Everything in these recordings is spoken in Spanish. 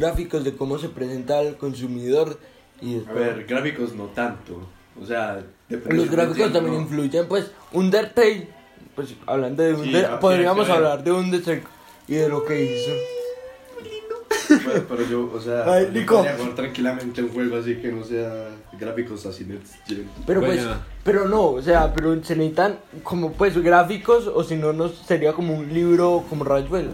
gráficos de cómo se presenta al consumidor y A después- ver, gráficos no tanto. O sea, depende los gráficos también influyen, pues Undertale, pues hablando de Sí, Undertale, ah, podríamos ver. hablar de Undertale y de lo que hizo. Pero, pero yo, o sea, Ay, yo Nico. podría jugar tranquilamente un juego así que no sea gráficos así de Pero Bueno. pues, pero no, o sea, pero se necesitan como pues gráficos o si no, no sería como un libro como Rayuela.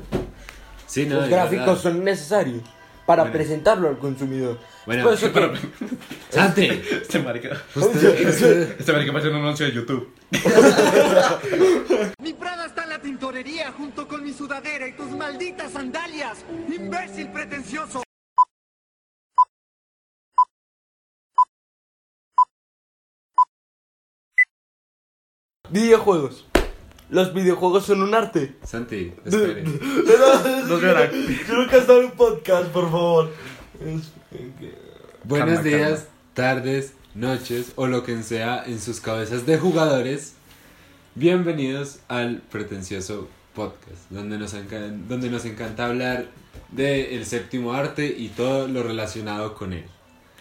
Sí, no, Los gráficos verdad. son necesarios para Bueno. presentarlo al consumidor. Bueno, Por eso que- pero- Santi, Este marica. usted, Este marica parece un anuncio de YouTube. Mi Prada está en la tintorería junto con mi sudadera y tus malditas sandalias. ¡Imbécil pretencioso! Videojuegos. Los videojuegos son un arte. Santi, espere. No llora. Quiero que en un podcast, por favor. Buenos Calma, días, tardes, noches o lo que sea en sus cabezas de jugadores. Bienvenidos al pretencioso podcast, donde nos, enca- donde nos encanta hablar del séptimo arte y todo lo relacionado con él.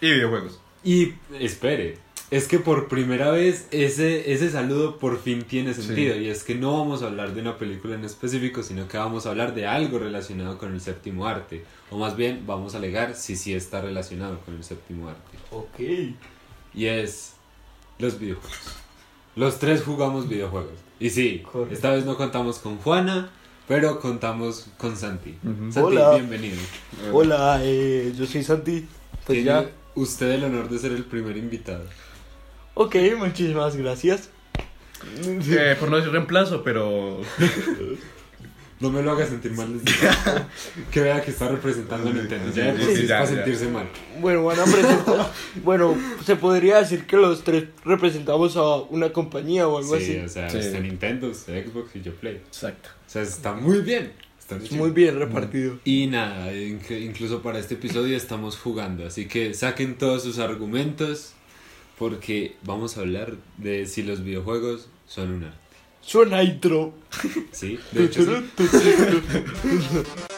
Y videojuegos. Y espere, es que por primera vez ese, ese saludo por fin tiene sentido. Y es que no vamos a hablar de una película en específico, sino que vamos a hablar de algo relacionado con el séptimo arte. O más bien, vamos a alegar si sí está relacionado con el séptimo arte. Ok. Y es los videojuegos. Los tres jugamos videojuegos. Y sí, Correcto. esta vez no contamos con Juana, pero contamos con Santi. Santi, Hola. bienvenido. Hola, eh, yo soy Santi. Pues ya. usted el honor de ser el primer invitado. Ok, muchísimas gracias. Eh, por no decir reemplazo, pero. No me lo haga sentir mal. desde- que vea que está representando a Nintendo. Ya, Sí, de por sí, sí es ya, para ya. sentirse mal. Bueno, van a presentar. bueno, se podría decir que los tres representamos a una compañía o algo Sí, así. o sea, Sí. está Nintendo, está Xbox y yo Play. Exacto. O sea, está muy bien. Está Es chido. muy bien repartido. Y nada, inc- incluso para este episodio estamos jugando, así que saquen todos sus argumentos porque vamos a hablar de si los videojuegos son un arte. Suena intro. Sí, de hecho sí.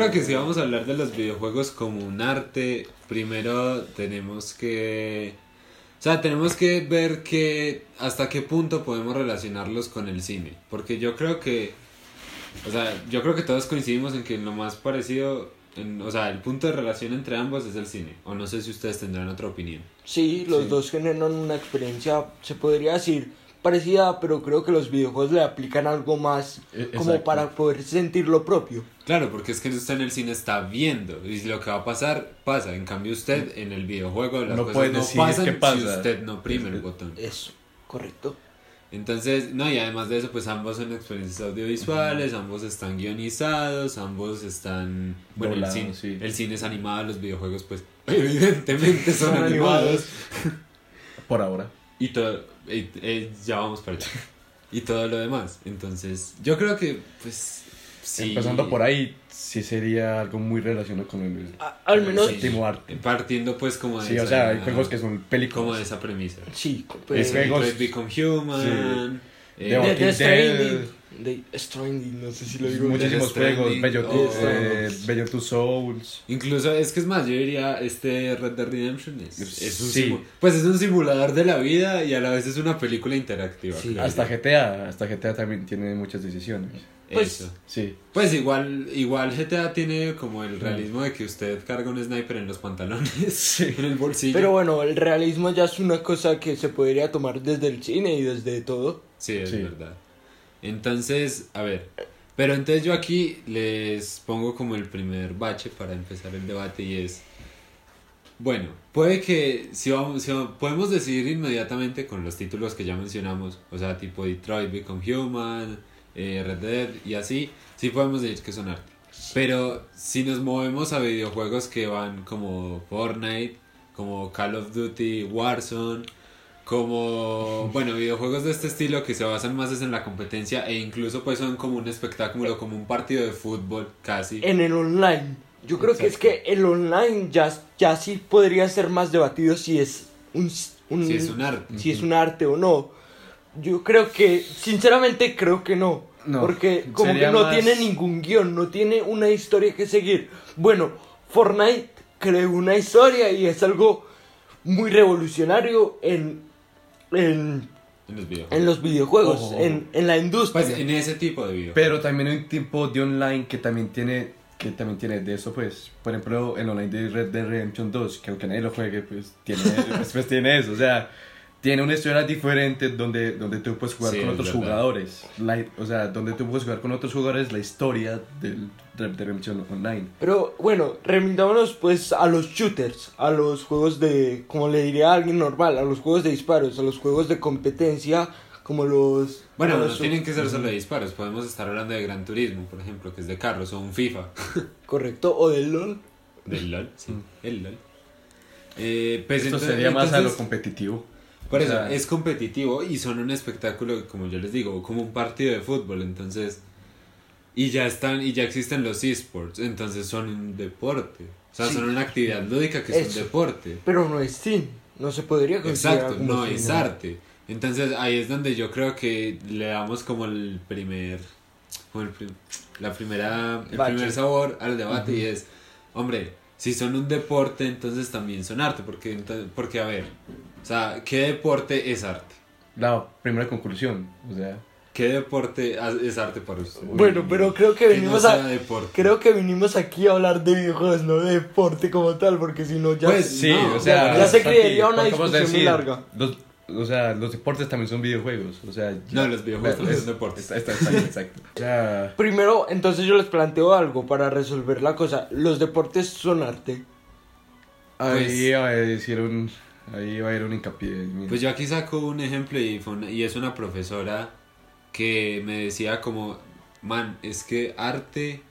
creo que si vamos a hablar de los videojuegos como un arte, primero tenemos que... O sea, tenemos que ver que hasta qué punto podemos relacionarlos con el cine. Porque yo creo que... O sea, yo creo que todos coincidimos en que lo más parecido... en- o sea, el punto de relación entre ambos es el cine. O no sé si ustedes tendrán otra opinión. Sí, los Sí. dos generan una experiencia, se podría decir, parecida, pero creo que los videojuegos le aplican algo más E- como para poder sentir lo propio. Claro, porque es que usted en el cine está viendo y lo que va a pasar, pasa. En cambio usted en el videojuego las No cosas puede no decir pasan qué si pasa. usted no oprime el botón. Eso, correcto. Entonces, no, y además de eso, pues ambos son experiencias audiovisuales, ambos están guionizados, ambos están... Bueno, el, cine, sí. el cine es animado, los videojuegos pues evidentemente son Son animados. Por ahora. Y todo, y- eh, ya vamos para allá. Y todo lo demás. Entonces, yo creo que, pues... Sí, Empezando por ahí, sí sería algo muy relacionado con el A- al menos, Sí. séptimo arte. Partiendo pues como de Sí, o esa- sea, hay juegos que son películas. como de esa premisa. sí, Es pues, que- juegos- Become Human. The eh, de Walking Death Stranding, Dead. de Stranding, no sé si lo digo. Muchísimos juegos. Bello, Oh. eh, Bello Two Souls. incluso es que es más, yo diría este Red Dead Redemption es, es un Sí. pues es un simulador de la vida y a la vez es una película interactiva. Sí. Hasta. GTA. Hasta GTA también tiene muchas decisiones. Pues- Eso. Sí. Pues igual, igual GTA tiene como el realismo de que usted carga un sniper en los pantalones, en el bolsillo. Pero bueno, el realismo ya es una cosa que se podría tomar desde el cine y desde todo. Sí, es Sí. verdad. Entonces, a ver. Pero entonces yo aquí les pongo como el primer bache para empezar el debate y es. Bueno, puede que si vamos, si podemos decidir inmediatamente con los títulos que ya mencionamos, o sea, tipo Detroit Become Human, eh, Red Dead y así, sí podemos decir que son arte. Pero si nos movemos a videojuegos que van como Fortnite, como Call of Duty, Warzone, como, bueno, videojuegos de este estilo que se basan más es en la competencia e incluso pues son como un espectáculo, como un partido de fútbol casi. En el online. Yo creo que es que el online ya, ya sí podría ser más debatido si es un, un- Si es un arte. si es un arte o no. Yo creo que, sinceramente creo que no. No, porque como que no más- tiene ningún guion, no tiene una historia que seguir. Bueno, Fortnite creó una historia y es algo muy revolucionario en, en, En los videojuegos. en los videojuegos. En, en la industria. Pues en ese tipo de videojuegos. Pero también hay un tipo de online que también tiene que también tiene de eso pues por ejemplo el online de Red Dead Redemption 2 que aunque nadie lo juegue pues tiene pues, pues, tiene eso o sea tiene una historia diferente donde donde tú puedes jugar Sí, con otros verdad. jugadores La- o sea donde tú puedes jugar con otros jugadores la historia del Redemption online Pero bueno, remitámonos pues a los shooters, a los juegos de, como le diría a alguien normal, a los juegos de disparos, a los juegos de competencia, como los... Bueno, como no los- tienen que ser solo de disparos, podemos estar hablando de Gran Turismo, por ejemplo, que es de carros, o un FIFA. Correcto, o del LOL. Del LOL, sí, el LOL. Eh, pues esto ento- sería más a lo entonces- competitivo Por O eso, sea- es competitivo y son un espectáculo, como yo les digo, como un partido de fútbol, entonces... Y ya están, y ya existen los esports, entonces son un deporte. O sea, Sí. son una actividad lúdica que es Eso. un deporte. Pero no es cine, no se podría considerar Exacto, como no cine. es arte. Entonces ahí es donde yo creo que le damos como el primer, como el prim- la primera, el Bache. primer sabor al debate y es, hombre, si son un deporte, entonces también son arte, porque, porque a ver, o sea, ¿qué deporte es arte? la primera conclusión o sea ¿Qué deporte es arte para usted? Bueno, pero creo que Que venimos no a... deporte. Creo que vinimos aquí a hablar de videojuegos, no de deporte como tal, porque si no ya... Pues, sí No, o sea ya se creería una ¿cómo discusión muy larga. los, o sea, los deportes también son videojuegos. O sea, No, los videojuegos también son deportes. Está, está, exacto, exacto. O sea, Primero, entonces yo les planteo algo para resolver la cosa. Los deportes son arte. ahí Pues- va a decir un. Ahí va a ir un hincapié. mira. Pues yo aquí saco un ejemplo y, fue una- y es una profesora que me decía como, man, es que arte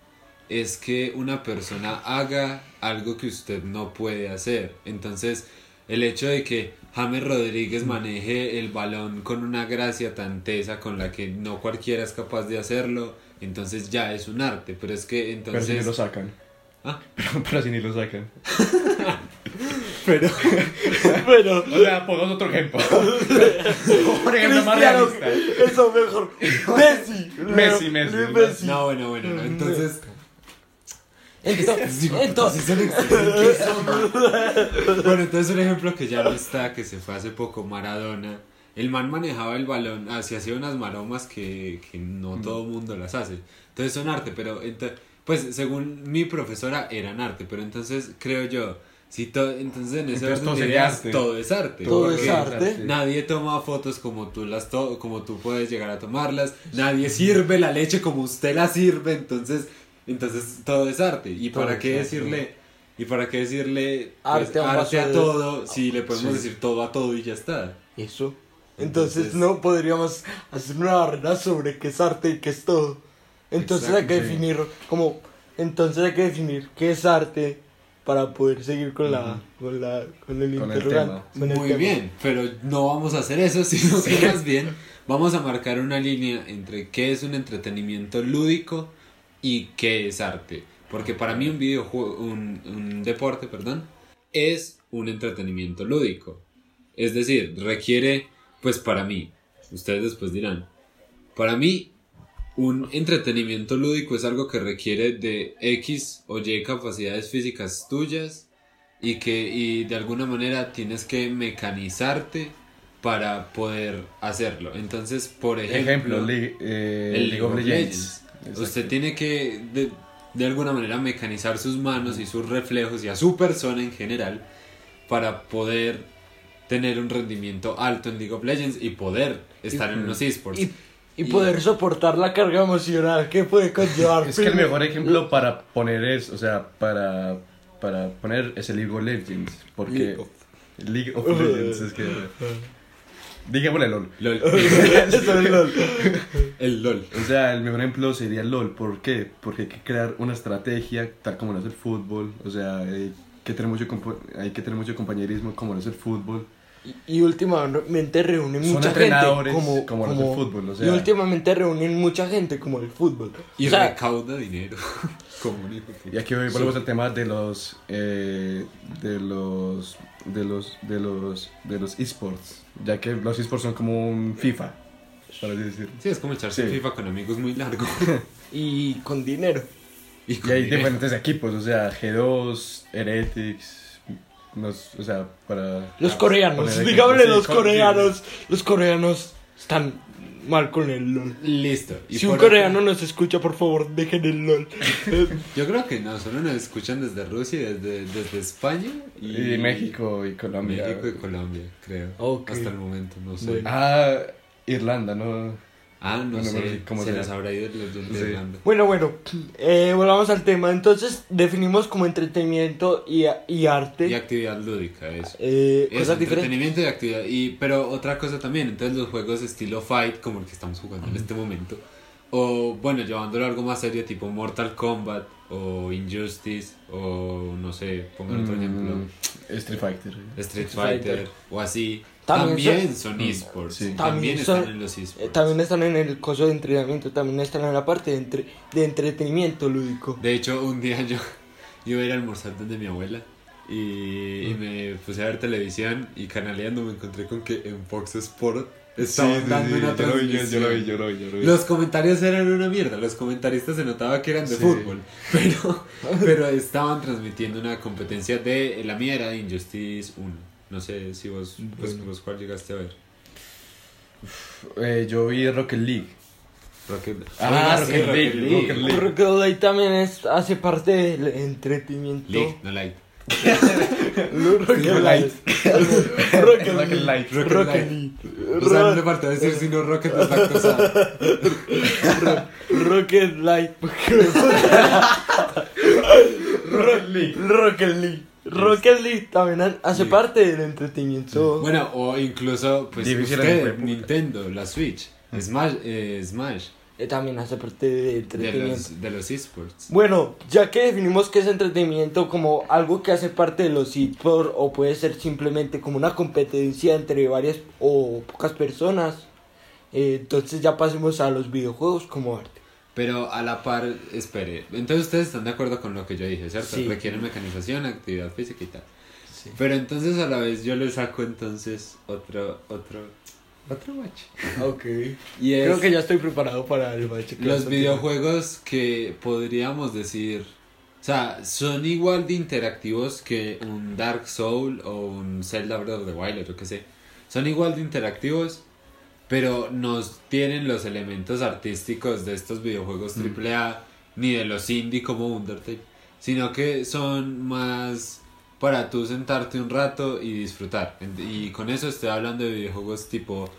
es que una persona haga algo que usted no puede hacer. Entonces, el hecho de que James Rodríguez maneje el balón con una gracia tan tesa con la que no cualquiera es capaz de hacerlo, entonces ya es un arte. Pero es que pero si entonces... lo sacan. Ah. Pero, pero si ni lo sacan. Pero... Pero... O sea, pongamos otro ejemplo. Por ejemplo, más realista. eso mejor. Messi. Messi, Leo- Messi, Leo Messi. No, bueno, bueno, no. Entonces... Entonces, entonces, son excelentes, Bueno, entonces un ejemplo que ya no está, que se fue hace poco, Maradona. El man manejaba el balón, así hacía unas maromas que, que no todo el mundo las hace. Entonces son arte, pero pues según mi profesora eran arte, pero entonces creo yo, si to- entonces en ese Entonces orden todo ideas, arte. todo es arte. Todo es arte. Nadie toma fotos como tú las to como tú puedes llegar a tomarlas. Nadie sirve la leche como usted la sirve, entonces entonces todo es arte. ¿Y Todo para qué arte. decirle y para qué decirle pues, Arte a un arte a vaso de- todo si le podemos Sí. decir todo a todo y ya está? eso. Entonces, Entonces- no podríamos hacer una barrera sobre qué es arte y qué es todo. Entonces hay que definir como entonces hay que definir qué es arte para poder seguir con la con la con el Con el interrogante. tema. con el Muy tema. bien, pero no vamos a hacer eso, sino que más bien vamos a marcar una línea entre qué es un entretenimiento lúdico y qué es arte. Porque para mí un videojuego, un, un deporte, perdón, es un entretenimiento lúdico. Es decir, requiere, pues para mí, ustedes después dirán, para mí un entretenimiento lúdico es algo que requiere de X o Y capacidades físicas tuyas y que y de alguna manera tienes que mecanizarte para poder hacerlo. Entonces, por ejemplo, Ejemplo, eh, el League of Legends. Usted tiene que de, de alguna manera mecanizar sus manos y sus reflejos y a su persona en general para poder tener un rendimiento alto en League of Legends y poder estar en unos esports. Y, y poder soportar la carga emocional que puede conllevar. Es que el mejor ejemplo para poner es, o sea, para, para poner es el League of Legends. Porque. League of- League of Legends, es que. Digámosle LOL. LOL. Es LOL. el LOL. O sea, el mejor ejemplo sería el LOL. ¿Por qué? Porque hay que crear una estrategia tal como lo es el fútbol. O sea, hay que tener mucho, hay que tener mucho compañerismo como lo es el fútbol. Y, y últimamente reúnen Son mucha gente. entrenadores Como, como los del fútbol, o sea. Y últimamente reúnen mucha gente como el fútbol. Y o sea, recauda dinero. como un. Y aquí hoy volvemos al tema de los eh, de los de los de los de los esports, ya que los esports son como un FIFA, para así decirlo. Sí, es como echarse Sí. FIFA con amigos muy largo. y con dinero. y Y hay dinero. diferentes equipos, o sea, G2, Heretics, nos- o sea, para Los ah, coreanos, Sí, los coreanos. Los coreanos están mal con el LOL. Listo. Y Si un coreano nos escucha, por favor, dejen el LOL. Yo creo que no, solo nos escuchan desde Rusia, y desde, desde España y, Y México y Colombia. México y Colombia, creo. Hasta el momento, no sé. Bueno. Ah, Irlanda, ¿no? Ah, no Bueno, sé. ¿cómo se será? les habrá ido los de Sí. Irlanda. Bueno, bueno, eh, volvamos al tema. Entonces, definimos como entretenimiento y, y arte. Y actividad lúdica, eso. eh, Es cosas diferentes. entretenimiento y actividad. Y, pero otra cosa también, entonces los juegos estilo Fight, como el que estamos jugando en este momento, o bueno, llevándolo a algo más serio, tipo Mortal Kombat, o Injustice, o no sé, pongan otro ejemplo, Mm, Street Fighter. Street Fighter. Fighter, o así. También También, son esports, sí. también, También están en los esports. Eh, también están en el coso de entrenamiento, también están en la parte de, entre- de entretenimiento lúdico. De hecho, un día yo iba a ir a almorzar donde mi abuela y, y me puse a ver televisión y canaleando me encontré con que en Fox Sport estaban dando una yo- lo vi, transmisión. yo lo vi, yo lo vi. Los comentarios eran una mierda, los comentaristas se notaba que eran de Sí. fútbol, pero, pero estaban transmitiendo una competencia de, la mía era de Injustice 1, no sé si vos, pues, Bueno. vos cuál llegaste a ver. Eh, yo vi Rocket League. Rocket, Ah, Oiga, sí, Rocket League, Rocket League. Rocket League también es, hace parte del entretenimiento. League, no Light. Rocket Light. League. Rocket Rocket League. Light. Rocket Rocket Light. League. O sea, no le falta decir sino Rocket es lactosada. Rocket Light. Rocket League. Rocket League. Rocket League también ha- hace parte del entretenimiento. Bueno, o incluso, pues, usted. Nintendo, la Switch, Smash, eh, Smash, Eh, también hace parte del de entretenimiento. los, de los esports. Bueno, ya que definimos que es entretenimiento como algo que hace parte de los esports o puede ser simplemente como una competencia entre varias o pocas personas, eh, entonces ya pasemos a los videojuegos como arte. Pero a la par, espere, entonces ustedes están de acuerdo con lo que yo dije, ¿cierto? Sí. Requiere mecanización, actividad física y tal. Pero entonces a la vez yo le saco entonces otro, otro, otro bache. Ok. Y es Creo que ya estoy preparado para el vas los videojuegos que podríamos decir, o sea, son igual de interactivos que un Dark Soul o un Zelda Breath of the Wild o yo qué sé. Son igual de interactivos, pero no tienen los elementos artísticos de estos videojuegos AAA ni de los indie como Undertale, sino que son más para tú sentarte un rato y disfrutar. Y con eso estoy hablando de videojuegos tipo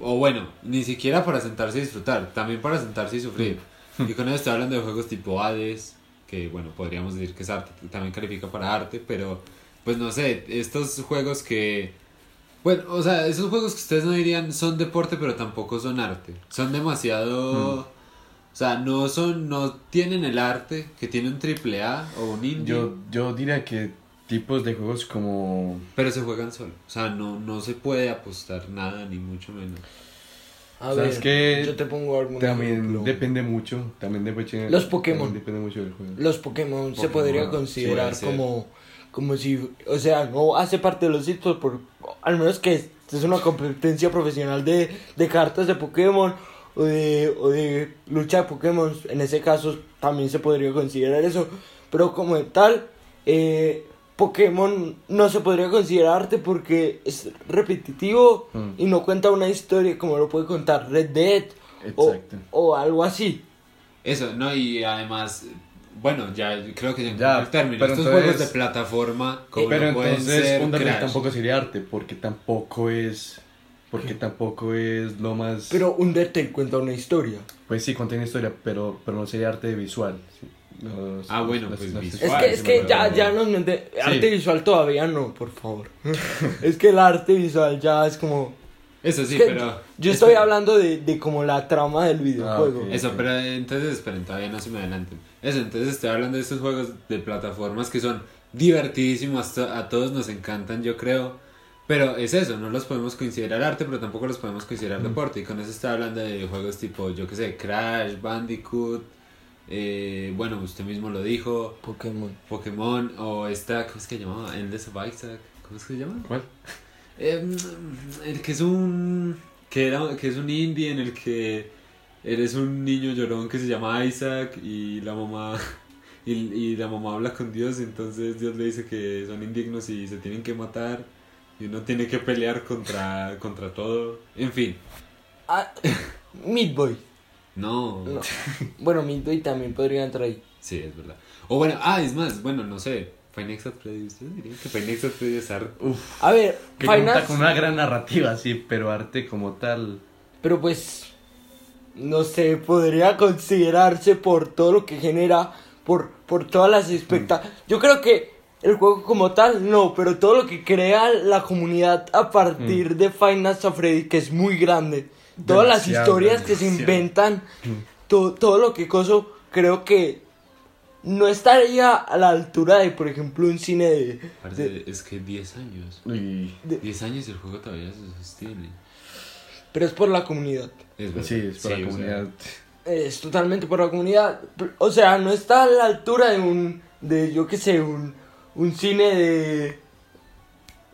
o bueno, ni siquiera para sentarse y disfrutar, también para sentarse y sufrir. Y con eso estoy hablando de juegos tipo Hades, que bueno, podríamos decir que es arte, también califica para arte, pero pues no sé, estos juegos que... Bueno, o sea, esos juegos que ustedes no dirían son deporte, pero tampoco son arte. Son demasiado... O sea, no son, no tienen el arte que tiene un triple A o un indie, Yo, yo diría que tipos de juegos como... pero se juegan solo. O sea, no, no se puede apostar nada, ni mucho menos. A ¿Sabes ver, qué? yo te pongo algún También ejemplo. depende mucho, también depende... Los Pokémon. también depende mucho del juego. Los Pokémon, se Pokémon, podría sí, considerar como, como si, o sea, no hace parte de los hitos, por, al menos que es, es una competencia profesional de, de cartas de Pokémon o de, o de lucha de Pokémon, en ese caso también se podría considerar eso, pero como tal, eh, Pokémon no se podría considerar arte porque es repetitivo Mm. y no cuenta una historia como lo puede contar Red Dead o, o algo así. Eso, no, y además, bueno, ya creo que ya Ya, el término. pero Estos entonces- juegos de plataforma, como Pero no pueden entonces ser Crash. tampoco sería arte, porque tampoco es... Porque tampoco es lo más... Pero Undertale cuenta una historia. Pues sí, contiene historia, pero, pero no sería arte visual. sí. Los- Ah, bueno, los- pues los- visual. Es que, es que ya, ya mente- Arte visual todavía no, por favor. es que el arte visual ya es como. Eso sí, es que pero... Yo estoy espera. hablando de, de como la trama del videojuego. ok. Eso, pero entonces esperen, todavía no se me adelanten. Eso, entonces estoy hablando de estos juegos de plataformas que son divertidísimos, a todos nos encantan, yo creo. Pero es eso, no los podemos considerar arte, pero tampoco los podemos considerar deporte. Y con eso está hablando de juegos tipo, yo qué sé, Crash, Bandicoot, eh, bueno, usted mismo lo dijo, Pokémon. Pokémon, o esta, ¿cómo es que se llamaba? Endless of Isaac, ¿cómo es que se llama? ¿Cuál? Eh, el que es un que era que es un indie en el que eres un niño llorón que se llama Isaac y la mamá y, y la mamá habla con Dios entonces Dios le dice que son indignos y se tienen que matar y uno tiene que pelear contra contra todo en fin Ah, Meat Boy. no, No. Bueno, Meat Boy también podría entrar ahí. sí es verdad o bueno ah es más bueno no sé Five Nights at Freddy's ¿ustedes dirían que Five Nights at Freddy's es arte? Uf, A ver, que cuenta con una gran narrativa, sí, pero arte como tal. Pero pues, no sé, podría considerarse por todo lo que genera, por, por todas las expectativas. Yo creo que el juego como tal, no, pero todo lo que crea la comunidad a partir de Final Fantasy Freddy, que es muy grande. Todas las historias que se inventan, to- todo lo que coso, creo que no estaría a la altura de, por ejemplo, un cine de... Parce, de- es que 10 años Y 10 años y el juego todavía se sostiene pero es por la comunidad. es verdad. sí, es para Sí, la o sea, comunidad. Es totalmente por la comunidad. O sea, no está a la altura de un. de yo qué sé, un. un cine de.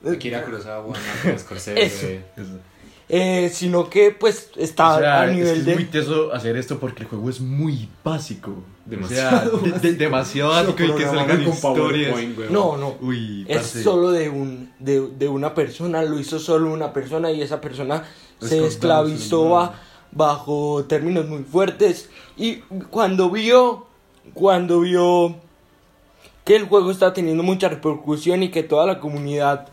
de- Akira Kurosawa, Scorsese. Eso. Eso. Eh, sino que pues está O sea, a es, nivel que es de. muy teso hacer esto porque el juego es muy básico. Demasiado O sea, de- de- demasiado básico y que salgan historias. No, no. Uy, Es solo de un de, de una persona, lo hizo solo una persona y esa persona Es se esclavizó bajo términos muy fuertes y cuando vio cuando vio que el juego estaba teniendo mucha repercusión y que toda la comunidad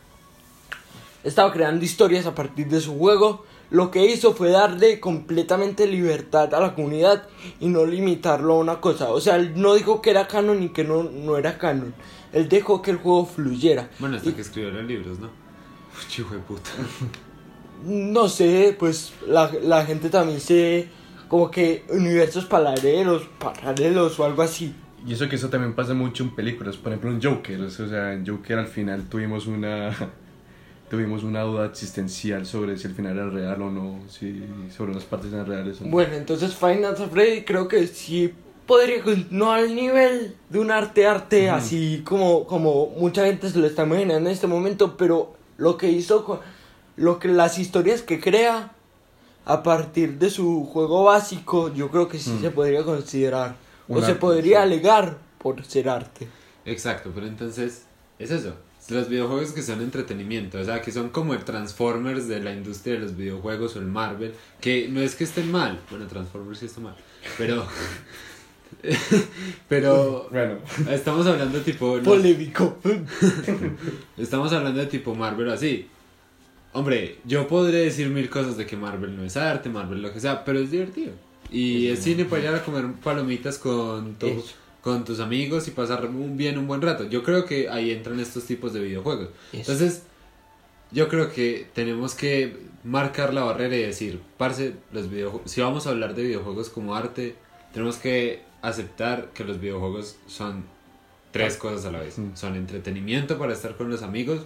estaba creando historias a partir de su juego, lo que hizo fue darle completamente libertad a la comunidad y no limitarlo a una cosa. O sea, él no dijo que era canon y que no, no era canon. Él dejó que el juego fluyera. Bueno, hasta Y- que escribió los libros, ¿no? Uy, hijo de puta. No sé, pues la, la gente también se... Como que universos paralelos, paralelos o algo así. Y eso que eso también pasa mucho en películas, por ejemplo en Joker, o sea, en Joker al final tuvimos una tuvimos una duda existencial sobre si el final era real o no, si sobre las partes eran reales o no. Bueno, entonces Final Fantasy creo que sí podría, con- no al nivel de un arte arte, así como, como mucha gente se lo está imaginando en este momento, pero lo que hizo, con- lo que las historias que crea a partir de su juego básico, yo creo que sí se podría considerar, o se podría sí. alegar por ser arte. Exacto, pero entonces es eso. Los videojuegos que son entretenimiento, o sea, que son como el Transformers de la industria de los videojuegos o el Marvel, que no es que estén mal, bueno, Transformers sí está mal, pero pero Bueno, estamos hablando tipo no- Polémico. estamos hablando de tipo Marvel así. Hombre, yo podré decir mil cosas de que Marvel no es arte, Marvel lo que sea, pero es divertido. Y es cine para ir a comer palomitas con, Eso. Con tus amigos y pasar un, bien un buen rato. Yo creo que ahí entran estos tipos de videojuegos. Entonces, yo creo que tenemos que marcar la barrera y decir, parce, los videojuegos, si vamos a hablar de videojuegos como arte, tenemos que aceptar que los videojuegos son tres cosas a la vez. Mm. Son entretenimiento para estar con los amigos,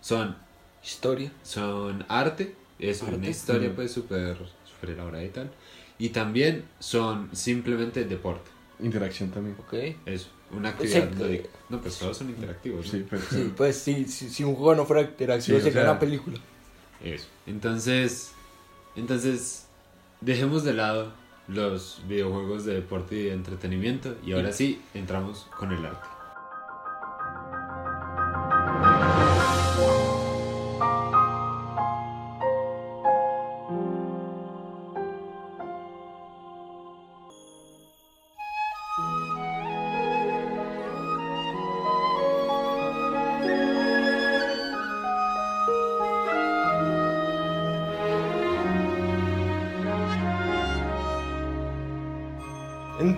son, Historia. son arte, es una historia Mm. pues súper súper elaborada y tal. Y también son simplemente deporte. Interacción también. Ok. Eso, una actividad Sí, lúdica. No, pues todos son interactivos. ¿no? Sí, pero Sí, pues sí, si, si un juego no fuera interactivo Sí, sería sea- una película. Eso. Entonces, entonces, dejemos de lado los videojuegos de deporte y de entretenimiento y ahora sí entramos con el arte.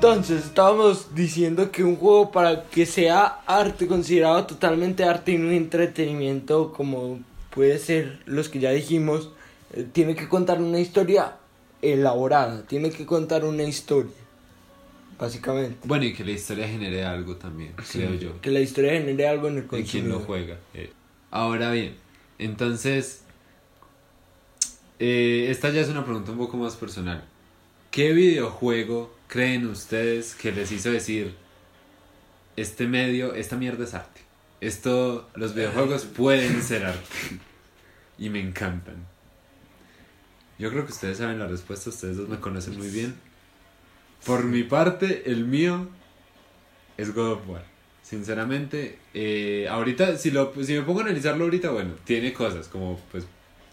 Entonces, estábamos diciendo que un juego para que sea arte, considerado totalmente arte y un entretenimiento como puede ser los que ya dijimos, eh, tiene que contar una historia elaborada, tiene que contar una historia, básicamente. Bueno, y que la historia genere algo también, creo yo. Que la historia genere algo en el De quien consumidor. lo juega. eh. Ahora bien, Entonces, eh, esta ya es una pregunta un poco más personal. ¿Qué videojuego creen ustedes que les hizo decir, este medio, esta mierda es arte? Esto, los videojuegos pueden ser arte. Y me encantan. Yo creo que ustedes saben la respuesta, ustedes dos me conocen muy bien. Por mi parte, el mío es God of War. Sinceramente, eh, ahorita, si, lo, si me pongo a analizarlo ahorita, bueno, tiene cosas como pues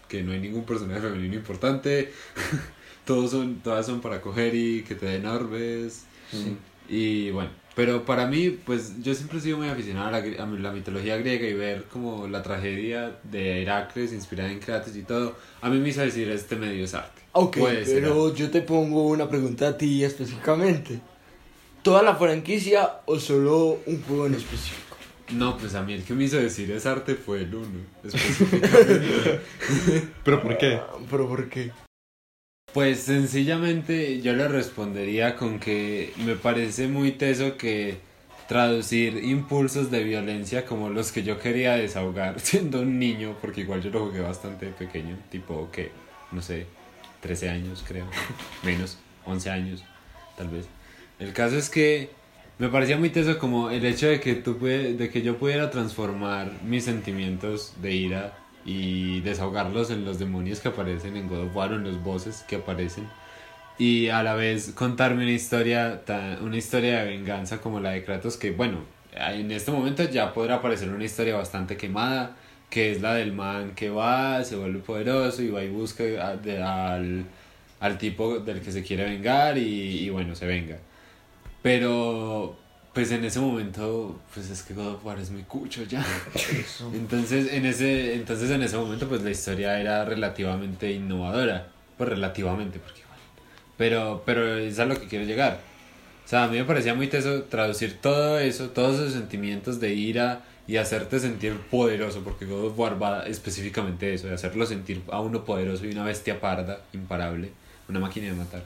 que no hay ningún personaje femenino importante, todos son, todas son para coger y que te den orbes. Y bueno, pero para mí, pues yo siempre he sido muy aficionado a la, a la mitología griega y ver como la tragedia de Heracles inspirada en Kratos y todo, a mí me hizo decir este medio es arte. Ok, pero arte. yo te pongo una pregunta a ti específicamente. ¿Toda la franquicia o solo un juego en específico? No, pues a mí el que me hizo decir es arte fue el uno, específicamente. ¿Pero por qué? Ah, ¿Pero por qué? Pues sencillamente yo le respondería con que me parece muy teso que traducir impulsos de violencia como los que yo quería desahogar siendo un niño, porque igual yo lo jugué bastante pequeño, tipo que, no sé, 13 años creo, menos, 11 años tal vez. El caso es que me parecía muy teso como el hecho de que, tú de que yo pudiera transformar mis sentimientos de ira y desahogarlos en los demonios que aparecen en God of War o en los bosses que aparecen. Y a la vez contarme una historia una historia de venganza como la de Kratos que bueno en este momento ya podrá aparecer una historia bastante quemada que es la del man que va se vuelve poderoso y va y busca a- de- al, al tipo del que se quiere vengar y, y bueno se venga. Pero pues en ese momento pues es que God of War es muy cucho ya. Entonces en ese entonces en ese momento pues la historia era relativamente innovadora. Pues relativamente porque igual. Pero pero es a lo que quiero llegar. O sea a mí me parecía muy teso traducir todo eso todos esos sentimientos de ira y hacerte sentir poderoso porque God of War va específicamente eso de hacerlo sentir a uno poderoso y una bestia parda imparable una máquina de matar.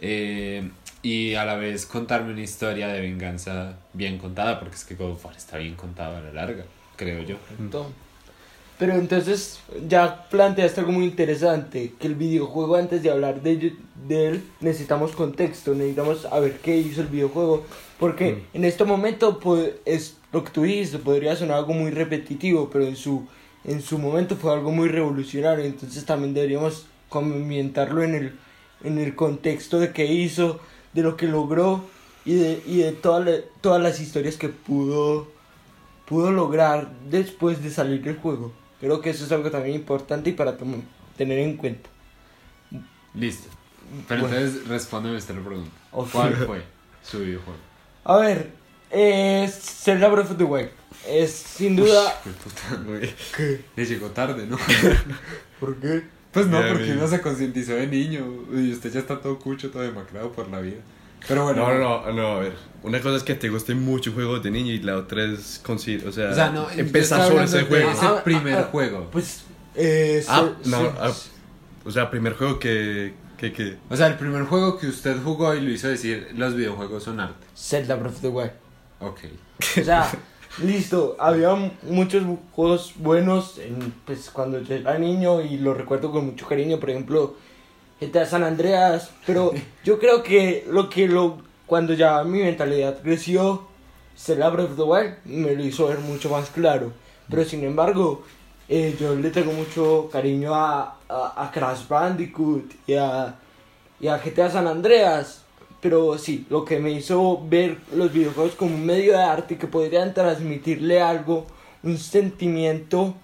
Eh, y a la vez contarme una historia de venganza bien contada, porque es que God of War está bien contado a la larga, creo yo. Pero entonces ya planteaste algo muy interesante, que el videojuego antes de hablar de, de él necesitamos contexto, necesitamos saber qué hizo el videojuego, porque en este momento pues, es lo que tú dijiste, podría sonar algo muy repetitivo, pero en su, en su momento fue algo muy revolucionario, entonces también deberíamos comentarlo en el, en el contexto de qué hizo, de lo que logró y de, y de toda la- todas las historias que pudo pudo lograr después de salir del juego. Creo que eso es algo también importante y para tener en cuenta. Listo. Pero Bueno. entonces respóndeme esta pregunta. ¿Cuál fue su videojuego? A ver, eh, Zelda Breath of the Wild es sin duda... Uy, puta, le llegó tarde, ¿no? ¿Por qué? Pues no, Ya, porque uno se concientizó de niño y usted ya está todo cucho, todo demacrado por la vida. Pero bueno, No, no, no, no, a ver. Una cosa es que te guste mucho juegos de niño y la otra es conseguir, o sea, O sea, no, empezar sobre ese juego. ese Ah, ah, primer ah, juego. Pues... Eh, Ah, no, ah, o sea, primer juego que, que, que, O sea, el primer juego que usted jugó y lo hizo decir, los videojuegos son arte. Zelda Breath of the Wild. Ok. O sea, listo, había muchos juegos buenos en, pues, cuando yo era niño y lo recuerdo con mucho cariño, por ejemplo, GTA San Andreas, pero yo creo que lo que lo cuando ya mi mentalidad creció, Zelda Breath of the Wild me lo hizo ver mucho más claro, pero sin embargo, eh, yo le tengo mucho cariño a, a, a Crash Bandicoot y a, y a GTA San Andreas. Pero sí, lo que me hizo ver los videojuegos como un medio de arte que podrían transmitirle algo, un sentimiento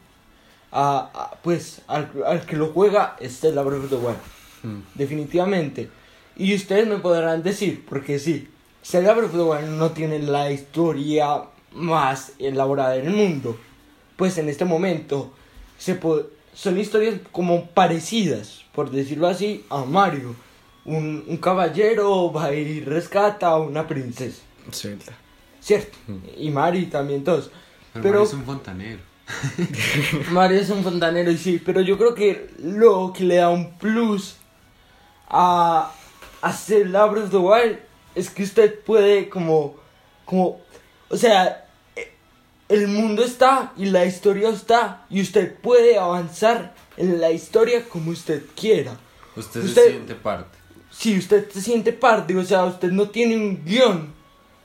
a, a, pues al, al que lo juega es Zelda Breath of the Wild. Hmm. Definitivamente. Y ustedes me podrán decir, porque sí, Zelda Breath of the Wild no tiene la historia más elaborada del mundo. Pues en este momento se son historias como parecidas, por decirlo así, a Mario. Un, un caballero va y rescata a una princesa, Zelda. ¿cierto? Y Mario también todos. Pero, Pero- Mario es un fontanero. Mario es un fontanero y sí, pero yo creo que lo que le da un plus a, a Zelda Breath of the Wild es que usted puede como, como, o sea, el mundo está y la historia está y usted puede avanzar en la historia como usted quiera. Usted, Usted- se siente parte. Si usted se siente parte, o sea, usted no tiene un guion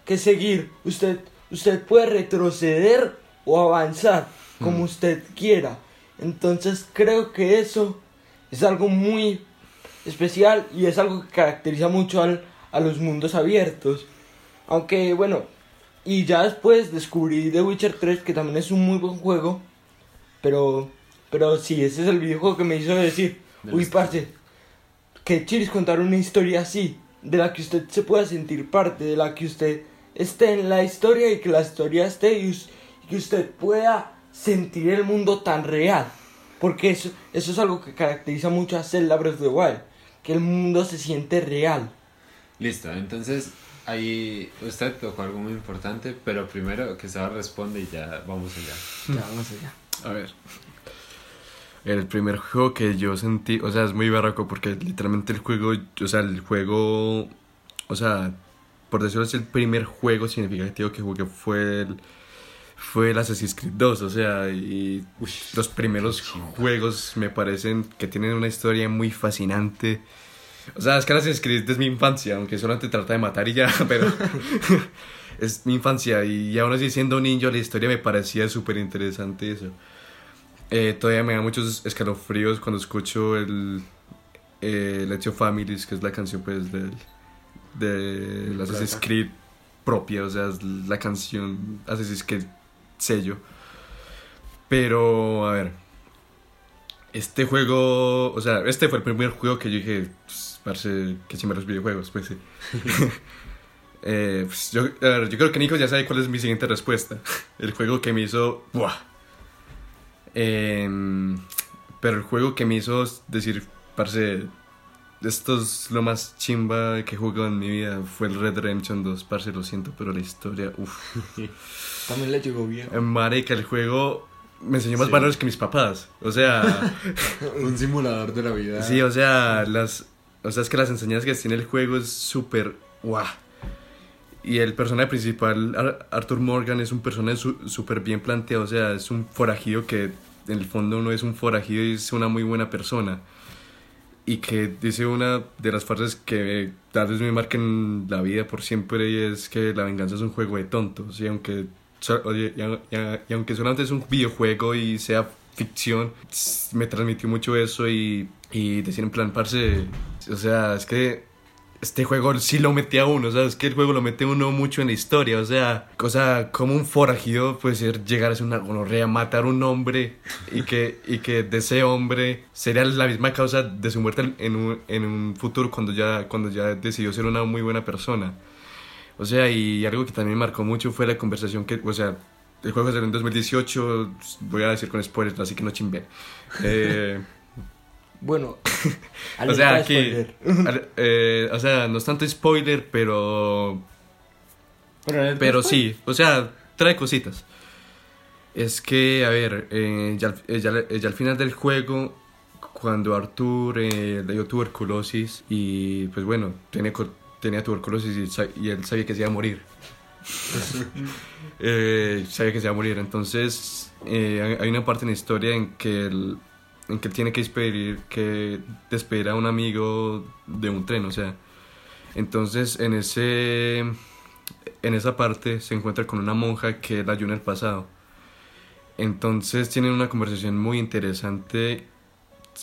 que seguir, usted, usted puede retroceder o avanzar como usted quiera. Entonces creo que eso es algo muy especial y es algo que caracteriza mucho al- a los mundos abiertos. Aunque bueno, y ya después descubrí The Witcher 3 que también es un muy buen juego, pero pero sí, ese es el videojuego que me hizo decir, uy, estilo. Que chiris contar una historia así, de la que usted se pueda sentir parte, de la que usted esté en la historia y que la historia esté y, que usted pueda sentir el mundo tan real. Porque eso, eso es algo que caracteriza mucho a Zelda Breath of the Wild, que el mundo se siente real. Listo, entonces ahí usted tocó algo muy importante, pero primero que Seba responde y ya vamos allá. Ya, vamos allá. A ver. El primer juego que yo sentí, o sea, es muy barraco porque literalmente el juego, o sea, el juego, o sea, por decirlo así, el primer juego significativo que jugué fue el, fue el Assassin's Creed 2, o sea, y los primeros juegos me parecen que tienen una historia muy fascinante. O sea, es que Assassin's Creed es mi infancia, aunque solamente trata de matar y ya, pero es mi infancia y aún así siendo niño la historia me parecía súper interesante eso. Eh, todavía me da muchos escalofríos cuando escucho el eh, Let's Your Families, que es la canción pues del, de la Assassin's. Creed propia, o sea, es la canción Assassin's Creed sello. Pero, a ver, este juego, o sea, este fue el primer juego que yo dije, pues, parce, que chimba los videojuegos, pues sí. Eh, pues, yo, a ver, yo creo que Nico ya sabe cuál es mi siguiente respuesta. El juego que me hizo, ¡buah! Em, pero el juego que me hizo decir, parce, esto es lo más chimba que he jugado en mi vida fue el Red Redemption 2, parce, lo siento, pero la historia, uff. También le llegó bien. Marica, el juego me enseñó más Sí. valores que mis papás. O sea, Un simulador de la vida. sí, o sea, las, o sea, es que las enseñanzas que tiene el juego es súper, guau. Y el personaje principal, Ar- Arthur Morgan, es un personaje su- súper bien planteado. O sea, es un forajido que en el fondo no es un forajido y es una muy buena persona. Y que dice una de las frases que tal vez me marquen la vida por siempre y es que la venganza es un juego de tontos. Y aunque, y, y y aunque solamente es un videojuego y sea ficción, me transmitió mucho eso y, y decir en plan, parce, o sea, es que este juego sí lo mete a uno, o sea, es que el juego lo mete uno mucho en la historia, o sea, o sea, como un forajido puede ser llegar a ser una gonorrea, matar un hombre y que, y que de ese hombre sería la misma causa de su muerte en un, en un futuro cuando ya, cuando ya decidió ser una muy buena persona. O sea, y algo que también marcó mucho fue la conversación que, o sea, el juego salió en 2018, voy a decir con spoilers, así que no chimben. Eh, Bueno, o sea, aquí, eh, o sea, no es tanto spoiler, pero, Pero, sí, o sea, trae cositas. Es que, a ver, eh, ya, al- eh, ya, ya al final del juego, cuando Arthur eh, le dio tuberculosis y, pues bueno, co- tenía tuberculosis y, él sabía que se iba a morir. Eh, sabía que se iba a morir, entonces eh, hay- hay una parte en la historia en que él, en que tiene que despedir, que despedir a un amigo de un tren, o sea, entonces en ese en esa parte se encuentra con una monja que la ayuda en el pasado. Entonces tienen una conversación muy interesante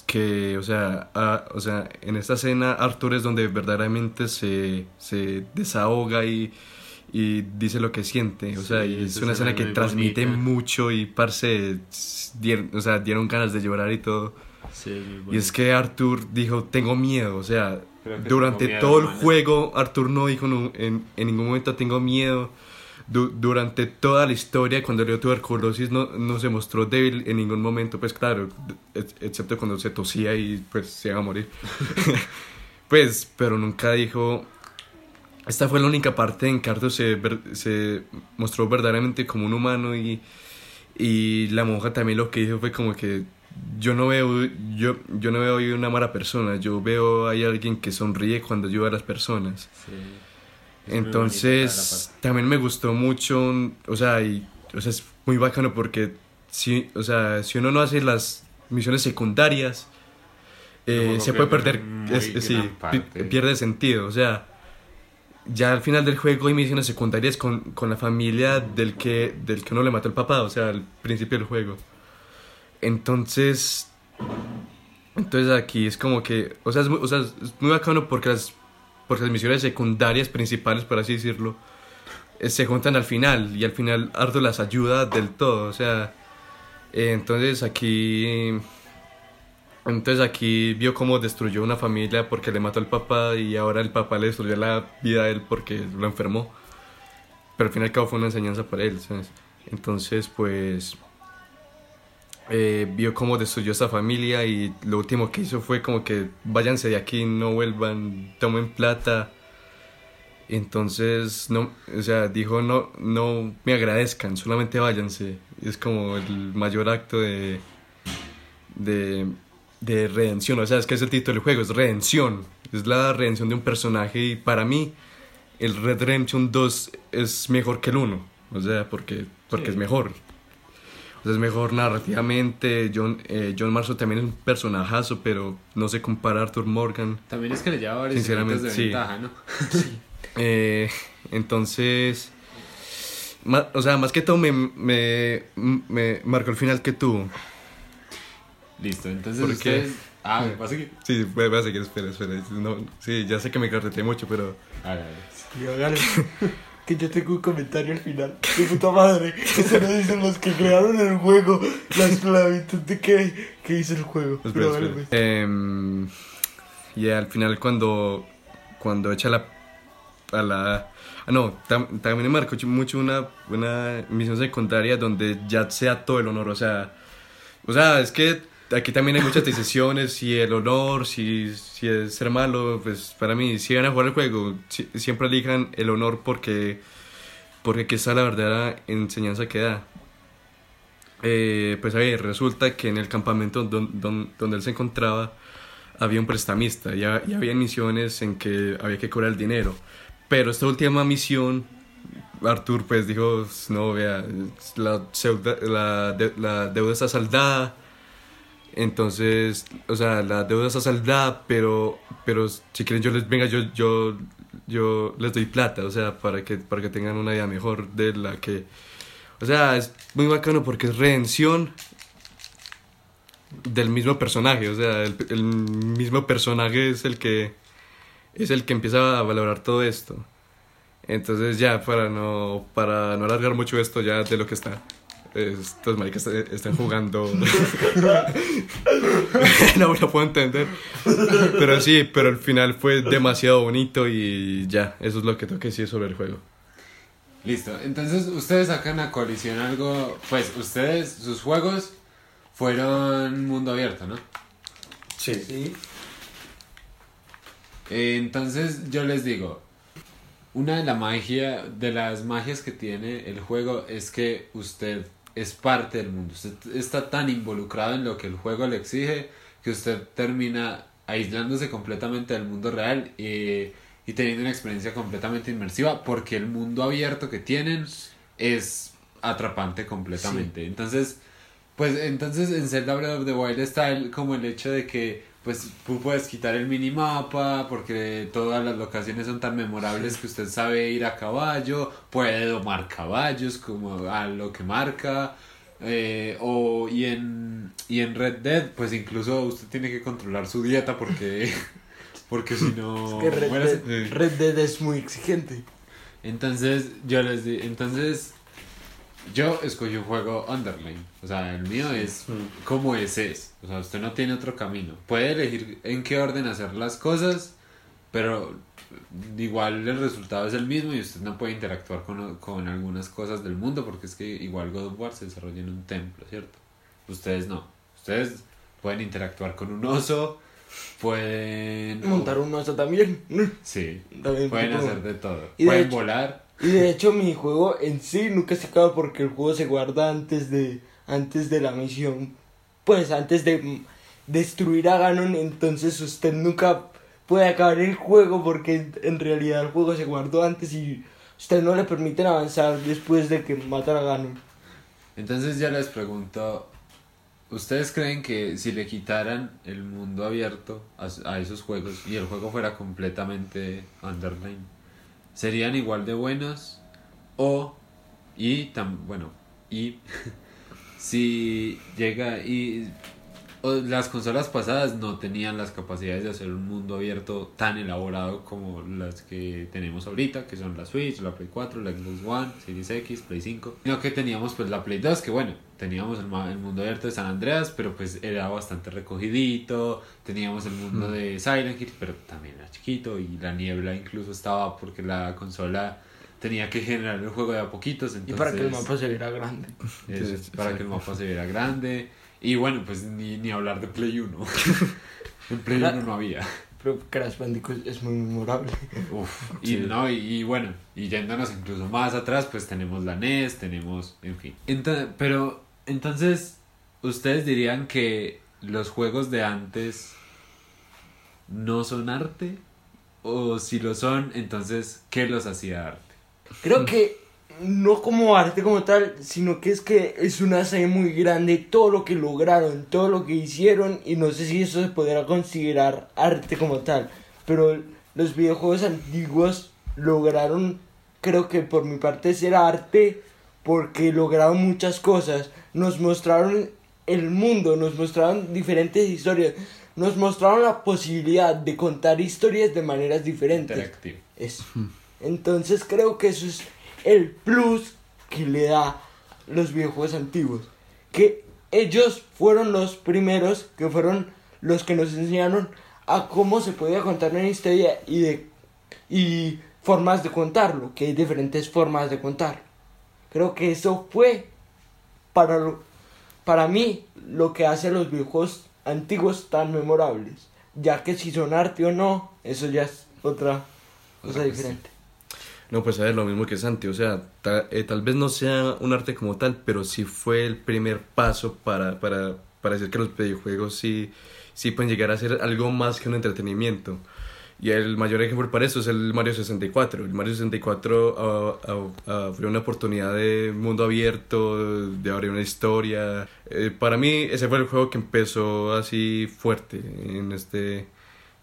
que, o sea, a- o sea, en esta escena Arthur es donde verdaderamente se, se desahoga y, y dice lo que siente. O sea, Sí, y es una escena escena que transmite bonita. mucho y parce, dieron, o sea, dieron ganas de llorar y todo. Sí, es Y es que Arthur dijo, tengo miedo, o sea, durante miedo, todo el juego Arthur no dijo nu- en, en ningún momento tengo miedo. Du- durante toda la historia, cuando le dio tuberculosis, no, no se mostró débil en ningún momento, pues claro, ex- excepto cuando se tosía y pues se iba a morir. pues, pero nunca dijo... Esta fue la única parte en que Arthur se, se mostró verdaderamente como un humano y, y la monja también lo que dijo fue como que yo no veo yo yo no veo una mala persona yo veo ahí alguien que sonríe cuando ayuda a las personas Sí. Entonces también me gustó mucho o sea y o sea, es muy bacano porque si, o sea, si uno no hace las misiones secundarias, eh, se puede perder, es- sí, parte. pierde sentido, o sea, ya al final del juego hay misiones secundarias con, con la familia del que, del que uno le mató el papá, o sea, al principio del juego. Entonces, entonces aquí es como que, o sea, es muy, o sea, muy bacano porque las, porque las misiones secundarias principales, por así decirlo, eh, se juntan al final y al final Ardo las ayuda del todo, o sea, eh, entonces aquí, entonces aquí vio cómo destruyó una familia porque le mató al papá y ahora el papá le destruyó la vida a él porque lo enfermó, pero al fin y al cabo fue una enseñanza para él, ¿sabes? Entonces, pues eh, vio cómo destruyó esa familia y lo último que hizo fue como que váyanse de aquí, no vuelvan, tomen plata. Entonces, no, o sea, dijo no, no me agradezcan, solamente váyanse. Es como el mayor acto de, de, de redención. O sea, es que ese título del juego es redención. Es la redención de un personaje y para mí el Red Redemption 2 es mejor que el 1. O sea, porque, porque es mejor. O sea, es mejor narrativamente. John, eh, John Marshall también es un personajazo, pero no se compara a Arthur Morgan. También es que le lleva varios Sinceramente, de sí. ventaja, ¿no? Eh, entonces, ma- o sea, más que todo me, me, me marcó el final que tuvo. Listo, entonces ¿Por qué? Ah, ¿vas a seguir? Sí, voy a seguir, espera, espera. No, sí, ya sé que me carreteé mucho, pero... Hágale. Y hágale. Que yo tengo un comentario al final. De puta madre. Eso lo dicen los que crearon el juego. La esclavitud de que, que hizo el juego. Espera, Pero hágale, espera. pues. Em, y al final cuando, cuando echa la... A la ah, no, tam- también me marcó mucho una, una misión secundaria donde ya sea todo el honor, o sea... O sea, es que aquí también hay muchas decisiones, si el honor, si, si es ser malo, pues para mí, si van a jugar el juego, si- siempre elijan el honor porque, porque aquí está la verdadera enseñanza que da. Eh, pues a ver, resulta que en el campamento don- don- donde él se encontraba había un prestamista y, y había misiones en que había que cobrar el dinero. Pero esta última misión, Arthur pues dijo, no, vea, la, la, de- la deuda está saldada. Entonces, o sea, la deuda está saldada, pero, pero si quieren yo les, venga, yo, yo, yo les doy plata, o sea, para que, para que tengan una vida mejor de la que... O sea, es muy bacano porque es redención del mismo personaje, o sea, el, mismo personaje es el que es el que empieza a valorar todo esto. Entonces ya para no para no alargar mucho esto ya de lo que está estos maricas est- están jugando. No lo puedo entender. Pero sí pero al final fue demasiado bonito y ya eso es lo que tengo que decir sobre el juego. Listo, entonces ustedes sacan a colisión algo, pues ustedes, sus juegos fueron mundo abierto, ¿no? sí. Sí. Eh, Entonces yo les digo, una de la magia, de las magias que tiene el juego es que usted es parte del mundo, usted está tan involucrado en lo que el juego le exige que usted termina aislándose completamente del mundo real y, y teniendo una experiencia completamente inmersiva porque el mundo abierto que tienen es atrapante completamente. Entonces, pues entonces en Zelda Breath of the Wild está el, como el hecho de que pues tú puedes quitar el minimapa porque todas las locaciones son tan memorables que usted sabe ir a caballo, puede domar caballos como a lo que marca. eh, o y en y en Red Dead pues incluso usted tiene que controlar su dieta porque porque si no Que Red. Dead, Red Dead es muy exigente. Entonces, yo les di, entonces yo escogí un juego Underline. O sea, el mío es como ese es. O sea, usted no tiene otro camino. Puede elegir en qué orden hacer las cosas, pero igual el resultado es el mismo y usted no puede interactuar con, con algunas cosas del mundo porque es que igual God of War se desarrolla en un templo, ¿cierto? Ustedes no. Ustedes pueden interactuar con un oso, pueden... Montar un oso también. Sí, También pueden tipo- hacer de todo. Y de pueden hecho- volar. Y de hecho mi juego en sí nunca se acaba porque el juego se guarda antes de antes de la misión. Pues antes de destruir a Ganon, entonces usted nunca puede acabar el juego porque en- en realidad el juego se guardó antes y usted no le permiten avanzar después de que matan a Ganon. Entonces ya les pregunto, ¿ustedes creen que si le quitaran el mundo abierto a, a esos juegos y el juego fuera completamente underline, serían igual de buenos? O, y tan, bueno, y si llega y las consolas pasadas no tenían las capacidades de hacer un mundo abierto tan elaborado como las que tenemos ahorita, que son la Switch, la Play 4, la Xbox One, Series X, Play 5. Sino que teníamos pues la Play 2, que bueno, teníamos el, mundo abierto de San Andreas, pero pues era bastante recogidito, teníamos el mundo de Silent Hill, pero también era chiquito y la niebla incluso estaba porque la consola tenía que generar el juego de a poquitos. Y Entonces, para que el mapa se viera grande. para que el mapa se viera grande. Y bueno, pues ni, ni hablar de Play 1. en Play 1 no había. Pero Crash Bandicoot es muy memorable. Uf, y, no, y, y bueno, y yéndonos incluso más atrás, pues tenemos la NES, tenemos, en fin. Ento- pero, entonces, ¿ustedes dirían que los juegos de antes no son arte? O si lo son, entonces, ¿qué los hacía arte? Creo que no como arte como tal, sino que es que es una serie muy grande, todo lo que lograron, todo lo que hicieron, y no sé si eso se podrá considerar arte como tal, pero los videojuegos antiguos lograron, creo que por mi parte ser arte, porque lograron muchas cosas, nos mostraron el mundo, nos mostraron diferentes historias, nos mostraron la posibilidad de contar historias de maneras diferentes. Interactivo. Eso. Entonces creo que eso es el plus que le da los videojuegos antiguos. Que ellos fueron los primeros, que fueron los que nos enseñaron a cómo se podía contar una historia y de y formas de contarlo, que hay diferentes formas de contar. Creo que eso fue para lo- para mí lo que hace a los videojuegos antiguos tan memorables, ya que si son arte o no, eso ya es otra cosa Otra diferente. No, pues a ver, lo mismo que Santi, o sea, eh, tal vez no sea un arte como tal, pero sí fue el primer paso para, para, para decir que los videojuegos sí, sí pueden llegar a ser algo más que un entretenimiento. Y el mayor ejemplo para eso es el Mario 64. El Mario 64 ah, ah, abrió una oportunidad de mundo abierto, de abrir una historia. Eh, para mí ese fue el juego que empezó así fuerte en este,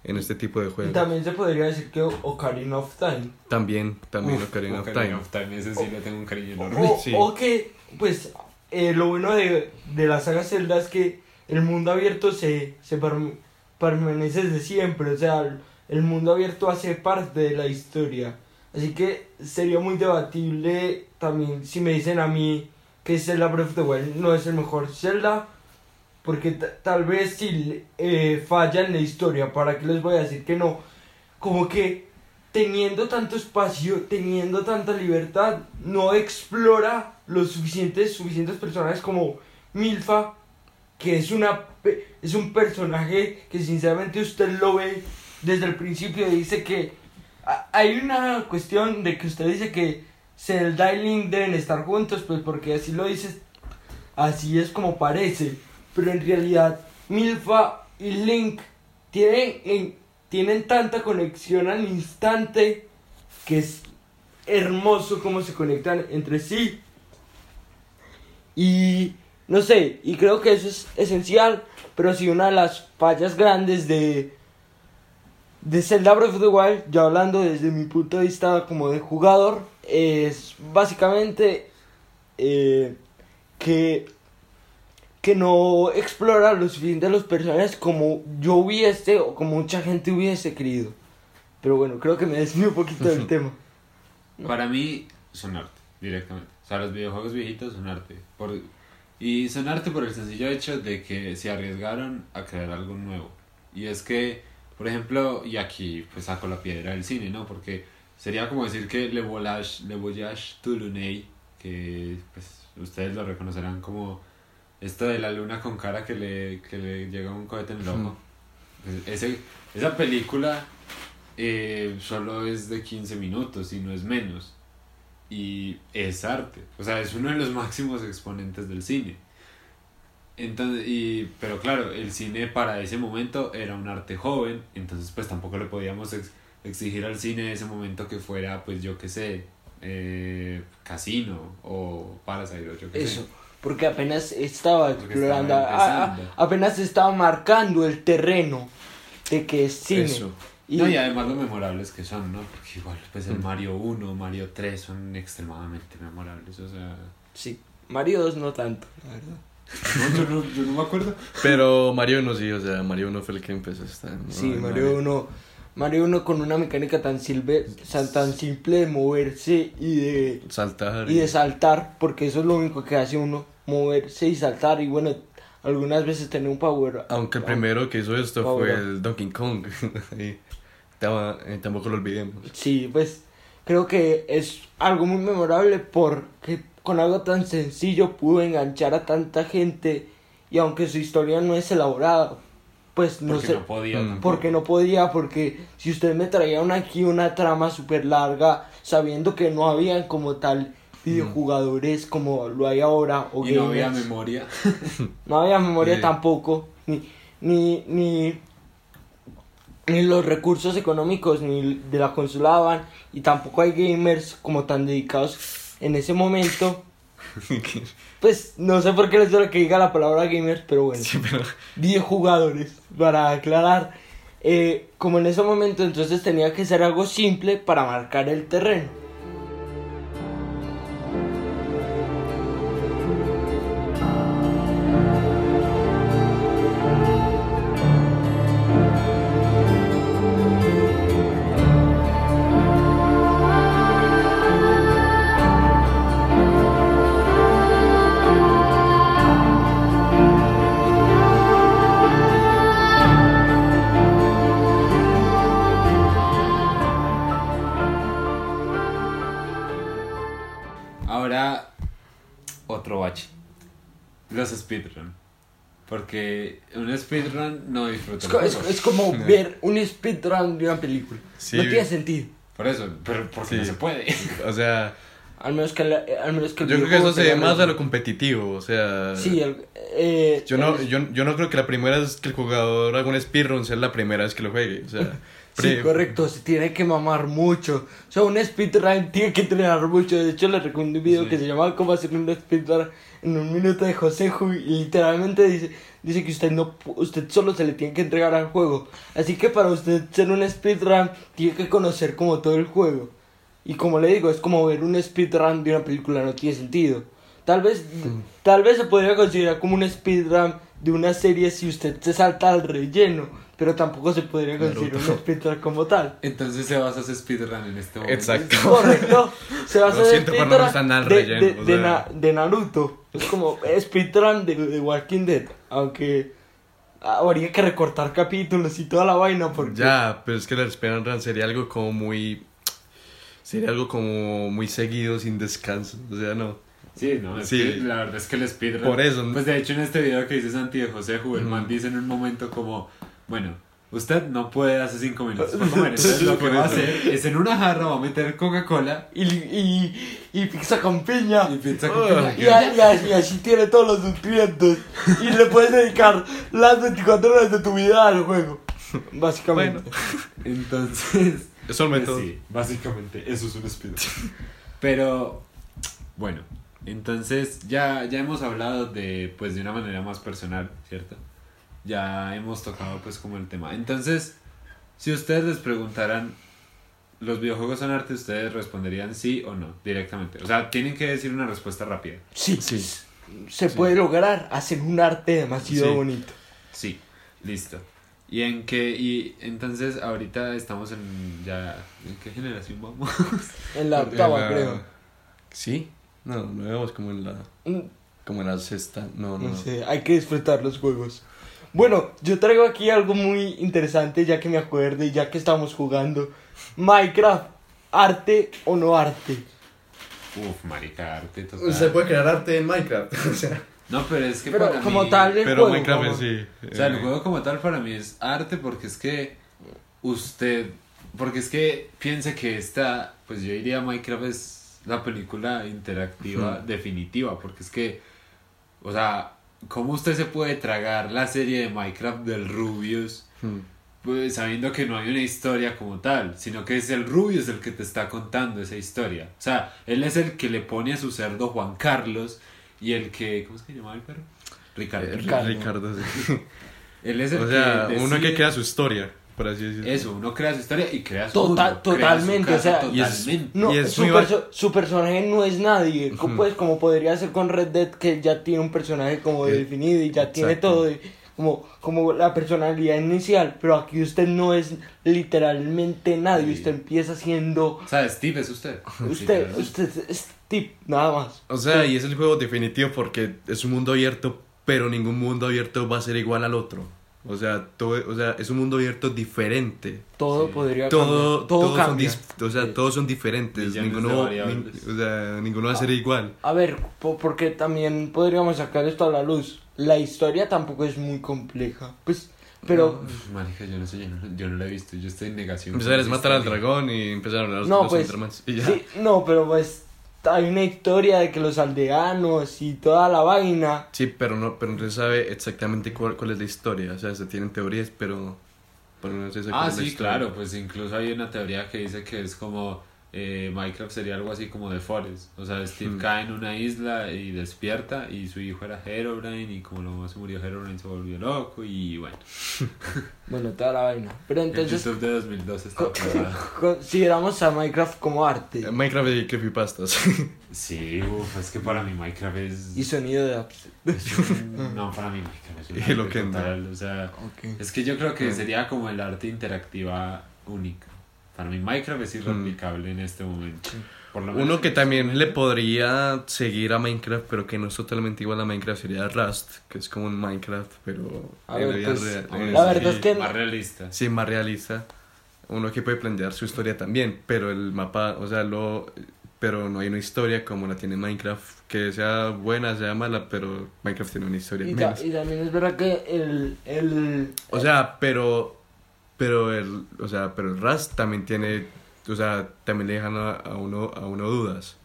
en este tipo de Y juegos. también se podría decir que Ocarina of Time. También, también Uf, Ocarina of Ocarina Time. of Time, ese sí le tengo un cariño enorme. O, Sí. o que, pues, eh, lo bueno de, de la saga Zelda es que el mundo abierto se, se perm- permanece desde siempre. O sea, el- el mundo abierto hace parte de la historia. Así que sería muy debatible también si me dicen a mí que Zelda Breath of the Wild no es el mejor Zelda. Porque ta- tal vez si eh, falla en la historia, ¿para qué les voy a decir que no? Como que teniendo tanto espacio, teniendo tanta libertad, no explora los suficientes, suficientes personajes como Milfa, que es, una, es un personaje que sinceramente usted lo ve desde el principio dice que hay una cuestión de que usted dice que Zelda y Link deben estar juntos, pues porque así lo dices, así es como parece, pero en realidad Milfa y Link tienen, en- tienen tanta conexión al instante que es hermoso cómo se conectan entre sí. Y no sé, y creo que eso es esencial, pero sí una de las fallas grandes de de Zelda Breath of the Wild, ya hablando desde mi punto de vista como de jugador, es básicamente eh, que que no explora lo suficiente a los personajes como yo hubiese o como mucha gente hubiese querido. Pero bueno, creo que me desvío un poquito del tema. Para mí son arte, directamente. O sea, los videojuegos viejitos son arte. Por, y son arte por el sencillo hecho de que se arriesgaron a crear algo nuevo. Y es que, por ejemplo, y aquí pues saco la piedra del cine, ¿no? Porque sería como decir que Le Voyage, Le Voyage to Lunay, que pues ustedes lo reconocerán como esto de la luna con cara que le, que le llega un cohete en el ojo. Ese, esa película eh, solo es de 15 minutos y no es menos. Y es arte. O sea, es uno de los máximos exponentes del cine. Entonces, y, pero claro, el cine para ese momento era un arte joven, entonces pues tampoco le podíamos ex- exigir al cine de ese momento que fuera, pues yo qué sé, eh, Casino o Parasite o yo qué sé. Porque apenas estaba Porque explorando, estaba a- a- apenas estaba marcando el terreno de que es cine. Eso. Y, No, y además lo memorables que son, ¿no? Porque igual, pues el Mario 1, Mario 3 son extremadamente memorables, o sea... sí, Mario 2 no tanto, la verdad. No, yo, no, yo no me acuerdo. Pero Mario 1 sí, o sea, Mario 1 fue el que empezó esta. ¿no? Sí, Mario 1, Mario 1 con una mecánica tan, silve, tan, simple de moverse y de, Saltar. y de saltar, porque eso es lo único que hace uno, moverse y saltar, y bueno, algunas veces tener un power. Aunque el primero que hizo esto Power fue el Donkey Kong. Y eh, tampoco lo olvidemos. Sí, pues creo que es algo muy memorable porque con algo tan sencillo pudo enganchar a tanta gente y aunque su historia no es elaborada, pues no Porque sé. no podía Mm. tampoco. Porque no podía, porque si usted me traía una, aquí una trama súper larga, sabiendo que no habían como tal videojugadores como lo hay ahora, o Y no había gamers, memoria. no había memoria Sí. tampoco, ni, ni, ni, ni los recursos económicos ni de la consola daban, y tampoco hay gamers como tan dedicados en ese momento. Pues no sé por qué les lo que diga la palabra gamers, pero bueno. Sí, pero 10 jugadores, para aclarar. Eh, como en ese momento entonces tenía que ser algo simple para marcar el terreno. Speedrun no disfruta Es, el co- es- juego. es como ver un speedrun de una película. Sí. No tiene sentido. Por eso, pero porque no Sí. se puede. O sea, Al menos que, la- al menos que el yo creo que videojuego eso se ve tenga más a lo competitivo, o sea... Sí, el- eh, Yo no, el- yo, yo no creo que la primera vez que el jugador haga un speedrun sea la primera vez que lo juegue, o sea... Sí, pre- correcto, se tiene que mamar mucho. O sea, un speedrun tiene que entrenar mucho. De hecho, les recomiendo un video Sí. que se llama Cómo hacer un speedrun en un minuto de José Ju y literalmente dice, dice que usted no usted solo se le tiene que entregar al juego. Así que para usted ser un speedrun tiene que conocer como todo el juego. Y como le digo, es como ver un speedrun de una película, no tiene sentido. Tal vez, tal vez se podría considerar como un speedrun de una serie si usted se salta al relleno, pero tampoco se podría considerar un speedrun como tal. Entonces se basa ese speedrun en este momento. Exacto. Correcto, se basa Lo pero no speedrun al de, relleno, de, o de sea. Na- de Naruto. Es como speedrun de, de Walking Dead, aunque habría que recortar capítulos y toda la vaina porque Ya, pero es que el speedrun sería algo como muy... Sería algo como muy seguido, sin descanso, o sea, no. Sí, no, es Sí. que la verdad es que el speedrun. Por eso. Pues de hecho, en este video que dice Santi de José Juvenman, dice en un momento como: Bueno, usted no puede hace cinco minutos para comer. Entonces, lo que va a hacer es en una jarra va a meter Coca-Cola y, y, y pizza con piña. y pizza con piña. Y, a- y así, y así tiene todos los nutrientes. Y le puedes dedicar las 24 horas de tu vida al juego. Básicamente. Bueno. Entonces. Eso pues es método. sí, básicamente, eso es un speedrun. Pero, bueno, entonces ya, ya hemos hablado de, pues, de una manera más personal, ¿cierto? Ya hemos tocado, pues, como el tema. Entonces, si ustedes les preguntaran, ¿los videojuegos son arte? Ustedes responderían sí o no, directamente. O sea, tienen que decir una respuesta rápida. Sí, Sí. se puede lograr hacer un arte demasiado Sí. bonito. Sí, listo. ¿Y en qué? Y entonces, ahorita estamos en ya... ¿En qué generación vamos? En la octava, creo. ¿Sí? No, no vemos como en la... Mm, Como en la sexta. No, no. No sé, hay que disfrutar los juegos. Bueno, yo traigo aquí algo muy interesante ya que me acuerdo y ya que estamos jugando. Minecraft, ¿arte o no arte? Uf, marica, arte total. Se puede crear arte en Minecraft. o sea, No, pero es que Pero para como mí- tal el Pero juego. Minecraft vamos. sí. O sea, el eh, juego como tal para mí es arte porque es que usted... Porque es que piense que esta, pues yo diría Minecraft es la película interactiva definitiva, porque es que, o sea, ¿cómo usted se puede tragar la serie de Minecraft del Rubius? hmm. Pues sabiendo que no hay una historia como tal, sino que es el Rubius el que te está contando esa historia. O sea, él es el que le pone a su cerdo Juan Carlos y el que, ¿cómo es que se llamaba el perro? Ricardo. Eh, Ricardo. Ricardo, sí. Él es el O sea, que uno que crea su historia, por así decirlo. Eso, uno crea su historia y crea su Total- mundo, crea su totalmente, casa o sea, y es- totalmente. No, Y es su, perso- personaje no es nadie, co- Ujú. pues como podría ser con Red Dead que ya tiene un personaje como Eh, definido y ya tiene todo y como, como la personalidad inicial, pero aquí usted no es literalmente nadie, Sí. usted empieza siendo O sea, Steve es usted. usted, usted es tip, nada más. O sea, y es el juego definitivo porque es un mundo abierto, pero ningún mundo abierto va a ser igual al otro. O sea, todo, o sea es un mundo abierto diferente. Todo Sí. podría Todo, cambiar, todo todos son cambia. dis- o sea, Sí. todos son diferentes. Millones Ninguno, nin- o sea, ninguno va a ser igual. A ver, po- porque también podríamos sacar esto a la luz. La historia tampoco es muy compleja, pues, pero Uf, Marica, yo no sé, yo no, yo no lo he visto, yo estoy en negación. Empezar es con matar al dragón y empezaron a los, No, los pues, Endermans, y ya. Sí, no, pero pues hay una historia de que los aldeanos y toda la vaina. Sí, pero no, pero no se sabe exactamente cuál, cuál es la historia. O sea, se tienen teorías, pero, pero no se sabe cuál Ah, es la sí, historia. claro, pues incluso hay una teoría que dice que es como eh, Minecraft sería algo así como de Forest. O sea, Steve Hmm. cae en una isla y despierta y su hijo era Herobrine y como luego se murió Herobrine se volvió loco y bueno. Bueno, toda la vaina. Pero El entonces YouTube de 2012 está consideramos a Minecraft como arte Eh, Minecraft y creepypastas. Sí, uff, es que para mí Minecraft es... y sonido de apps. es un- No, para mí Minecraft es un Y lo que total, o sea... Es que yo creo que sería como el arte interactiva única. Para mí Minecraft es irreplicable en este momento. Por lo menos Uno que este también le momento. podría seguir a Minecraft, pero que no es totalmente igual a Minecraft, sería Rust, que es como un Minecraft, pero A en ver, la vida pues, real- Hombre, en La verdad sí, es que- Más realista. Sí, más realista. Uno que puede plantear su historia también, pero el mapa, o sea, lo... Pero no hay una historia como la tiene Minecraft, que sea buena, sea mala, pero Minecraft tiene una historia Y, ta- menos. y también es verdad que el, el O sea, pero... Pero el... O sea, pero el Rust también tiene... O sea, también le dejan a, a uno, a uno dudas.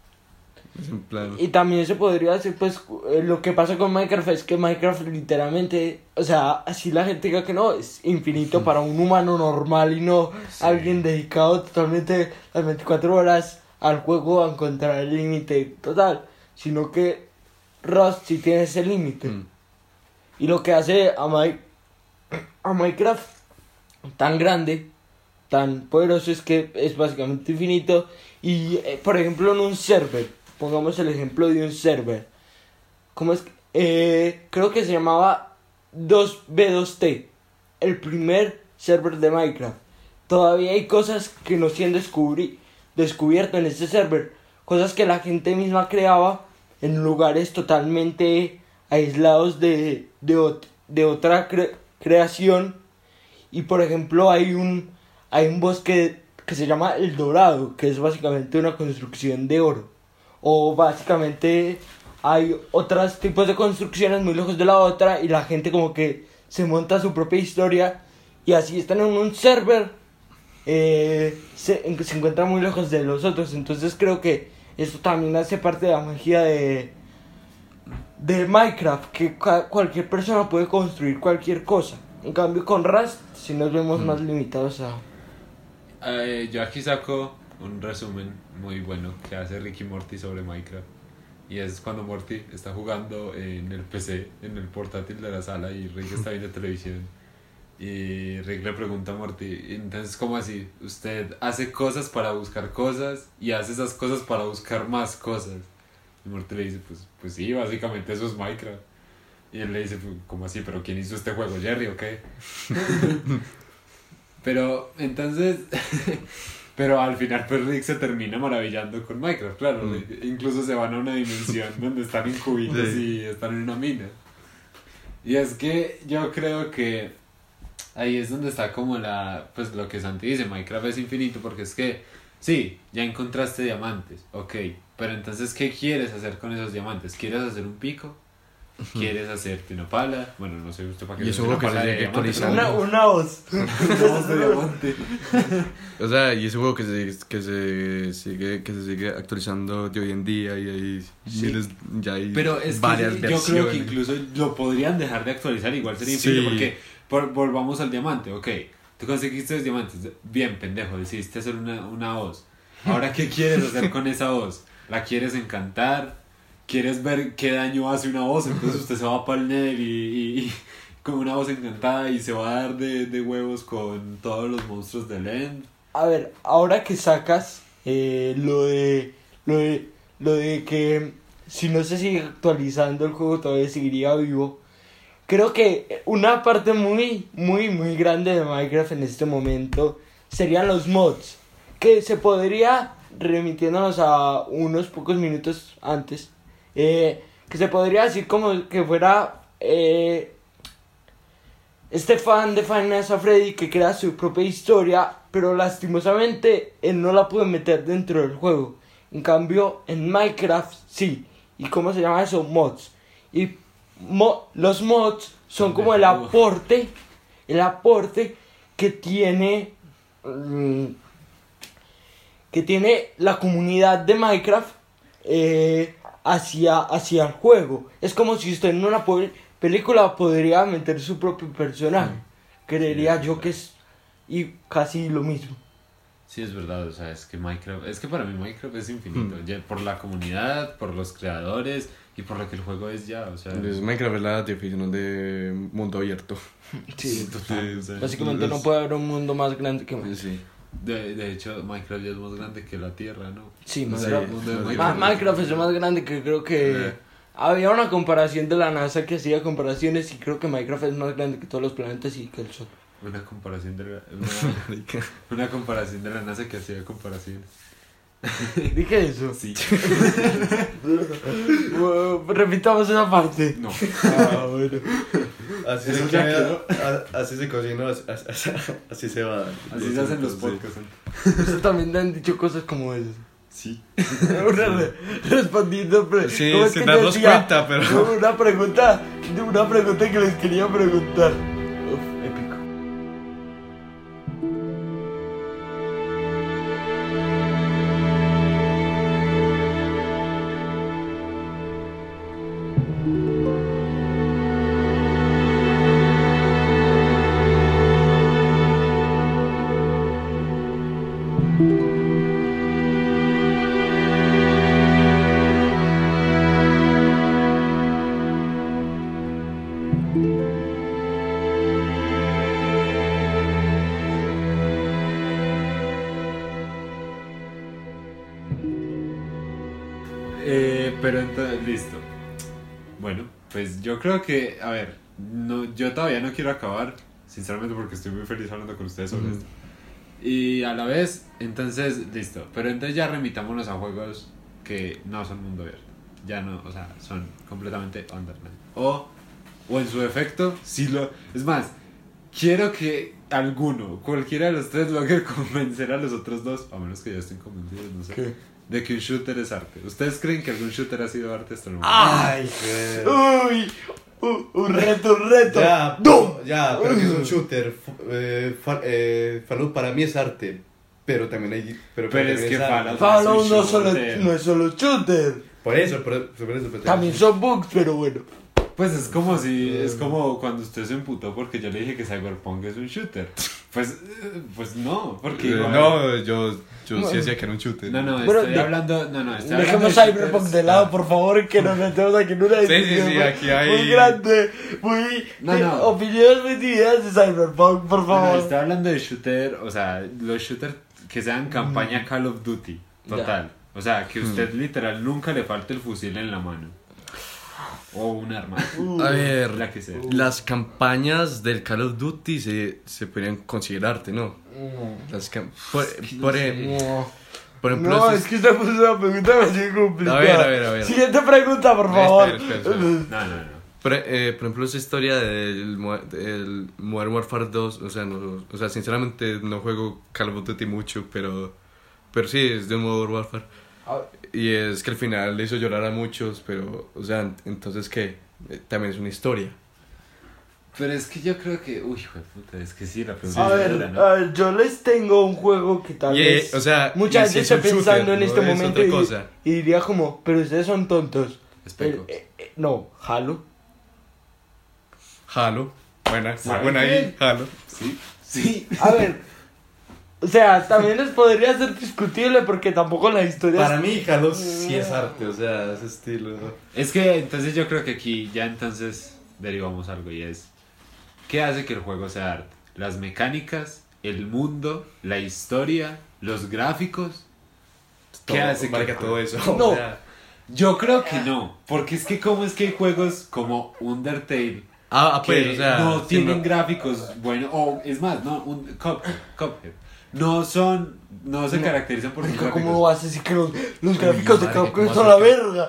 En plan... Y también se podría decir, pues, eh, lo que pasa con Minecraft es que Minecraft literalmente, o sea, así la gente diga que no, es infinito para un humano normal y no Sí. alguien dedicado totalmente las 24 horas al juego a encontrar el límite total, sino que Rust sí tiene ese límite. Mm. Y lo que hace a, Mi- a Minecraft tan grande, tan poderoso, es que es básicamente infinito. Y, eh, por ejemplo, en un server, pongamos el ejemplo de un server. ¿Cómo es? Eh, creo que se llamaba 2B2T, el primer server de Minecraft. Todavía hay cosas que no se han descubierto en ese server. Cosas que la gente misma creaba en lugares totalmente aislados de, de, de otra cre- creación. Y por ejemplo hay un, hay un bosque que se llama El Dorado, que es básicamente una construcción de oro. O básicamente hay otros tipos de construcciones muy lejos de la otra y la gente como que se monta su propia historia y así están en un server eh, se, se encuentran muy lejos de los otros. Entonces creo que esto también hace parte de la magia de, de Minecraft, que cualquier persona puede construir cualquier cosa. En cambio con Rust, si nos vemos más limitados a... Eh, yo aquí saco un resumen muy bueno que hace Ricky Morty sobre Minecraft. Y es cuando Morty está jugando en el PC, en el portátil de la sala, y Rick está viendo televisión. Y Rick le pregunta a Morty, entonces, ¿cómo así? Usted hace cosas para buscar cosas y hace esas cosas para buscar más cosas. Y Morty le dice, pues, pues sí, básicamente eso es Minecraft. Y él le dice, pues, ¿cómo así? ¿Pero quién hizo este juego? ¿Jerry o qué? Pero entonces, pero al final pues Rick se termina maravillando con Minecraft, claro, Mm. Incluso se van a una dimensión donde están en cubitos Sí. y están en una mina. Y es que yo creo que ahí es donde está como la, pues lo que Santi dice, Minecraft es infinito porque es que, sí, ya encontraste diamantes, ok, pero entonces, ¿qué quieres hacer con esos diamantes? ¿Quieres hacer un pico? ¿Quieres hacerte una pala? Bueno, no sé usted para qué Y eso lo que se diamante, actualizando. pero- Una, una voz. una voz de diamante. O sea, y es un juego que se, que se sigue que se sigue actualizando de hoy en día y hay Sí. miles, ya hay Pero es varias que versiones. yo creo que incluso lo podrían dejar de actualizar, igual sería Sí. infinito, porque por- volvamos al diamante, ok, tú conseguiste los diamantes, bien pendejo, decidiste hacer una, una hoz. Ahora, ¿qué quieres hacer con esa hoz? ¿La quieres encantar? Quieres ver qué daño hace una voz, entonces usted se va para el Nether y, y- y con una voz encantada y se va a dar de, de huevos con todos los monstruos del End. A ver, ahora que sacas eh, lo de lo de lo de que si no se sigue actualizando el juego todavía seguiría vivo. Creo que una parte muy muy muy grande de Minecraft en este momento serían los mods, que se podría remitiéndonos a unos pocos minutos antes, eh, que se podría decir como que fuera eh, este fan de Final Freddy que crea su propia historia, pero lastimosamente él no la puede meter dentro del juego. En cambio, en Minecraft sí. ¿Y cómo se llama eso? Mods. Y mo- los mods son como el aporte, el aporte que tiene mm, que tiene la comunidad de Minecraft eh, hacia, hacia el juego. Es como si usted en una película podría meter su propio personaje. Creería yo que es y casi lo mismo. Sí, es verdad, o sea, es que Minecraft, es que para mí Minecraft es infinito, ya por la comunidad, por los creadores y por lo que el juego es ya, o sea, Pues Minecraft es la definición de mundo abierto. Sí, total, o sea, Básicamente no puede haber un mundo más grande que Minecraft. Sí. De, de hecho Minecraft ya es más grande que la Tierra, ¿no? Sí, O sea, Minecraft- Minecraft, Minecraft es más grande que creo que Eh. había una comparación de la NASA que hacía comparaciones y creo que Minecraft es más grande que todos los planetas y que el Sol. una comparación de la, una, una comparación de la NASA que hacía comparaciones. Dije eso. Sí. Repitamos esa parte. No. Ah, bueno. Así se, ya queda- a- así se cocinó, así, así- así se va. Así se hacen los podcasts. Ustedes también te han dicho cosas como esas. Sí. Una re- respondiendo. pre- Sí, ¿cómo es sin darnos cuenta, pero- Una pregunta, una pregunta que les quería preguntar. Yo creo que, a ver, no, yo todavía no quiero acabar, sinceramente porque estoy muy feliz hablando con ustedes sobre esto. Y a la vez, entonces, listo. Pero entonces ya remitámonos a juegos que no son mundo abierto. Ya no, o sea, son completamente Underland. O, o en su defecto, si lo... Es más, quiero que alguno, cualquiera de los tres, logre convencer a los otros dos, a menos que ya estén convencidos, no sé, ¿Qué? De que un shooter es arte. ¿Ustedes creen que algún shooter ha sido arte hasta el momento? ¡Ay! ¡Uy! Un, un reto, un reto. Ya, ¡Dum! ya, pero que es un shooter. Eh, fa- eh, Fallout para mí es arte. Pero también hay. Pero, Pero es también que. Fallout- Fallout Es no, solo, no es solo shooter. Por eso, por, por eso. pero También son bugs, pero bueno. Pues es como si, es como cuando usted se emputó porque yo le dije que Cyberpunk es un shooter. Pues, eh, pues no, porque Eh, igual- no, yo, yo sí decía que era un shooter. no, no, Pero estoy de- hablando, no, no, estoy hablando Dejemos de Cyberpunk de lado, por favor, que nos metemos aquí en una Sí, sí, discusión sí, muy- aquí hay- muy grande, muy... No, no. Opiniones muy divididas de Cyberpunk, por No, no, favor. estoy hablando de shooter, o sea, los shooters que sean campaña Call of Duty, total. O sea, que usted literal nunca le falte el fusil en la mano. O un arma. A ver, La que sea. las campañas del Call of Duty se, se podrían considerarte, ¿no? Las cam- por, por, e- No, por ejemplo, no esas- es que esta pregunta demasiado complicada. A ver, a ver, a ver. Siguiente pregunta, por Espera, favor. espera, espera. No, no, no. por, eh, por ejemplo, esa historia del, del Modern Warfare 2, o sea, no, o sea, sinceramente no juego Call of Duty mucho, pero, pero sí, es de Modern Warfare. Y es que al final le hizo llorar a muchos, pero, o sea, entonces, ¿qué? Eh, también es una historia. Pero es que yo creo que, uy, hijo de puta, es que sí, la pregunta A es ver, dura, ¿no? a ver, yo les tengo un juego que tal vez o sea, mucha si gente es está shooter, pensando en este es momento y, cosa. y diría como, pero ustedes son tontos. Espejo. Eh, eh, eh, no, Halo. Halo. Buena, ¿Saben buena ahí, Halo. Sí, sí. A ver, O sea, también les podría ser discutible porque tampoco la historia Para mí, Halo sí es arte, o sea, ese estilo. Es que entonces yo creo que aquí ya entonces derivamos algo y es ¿qué hace que el juego sea arte? Las mecánicas, el mundo, la historia, los gráficos. ¿Qué Todo, hace que todo eso. No. o sea, Yo creo que no, porque es que como es que hay juegos como Undertale Ah, que pues, o sea. no tienen gráficos buenos o es más, no, un Cuphead, Cuphead. No son no se caracterizan por sus gráficos. ¿Cómo vas a decir que los, los gráficos de Capcom ¿cómo son la verga?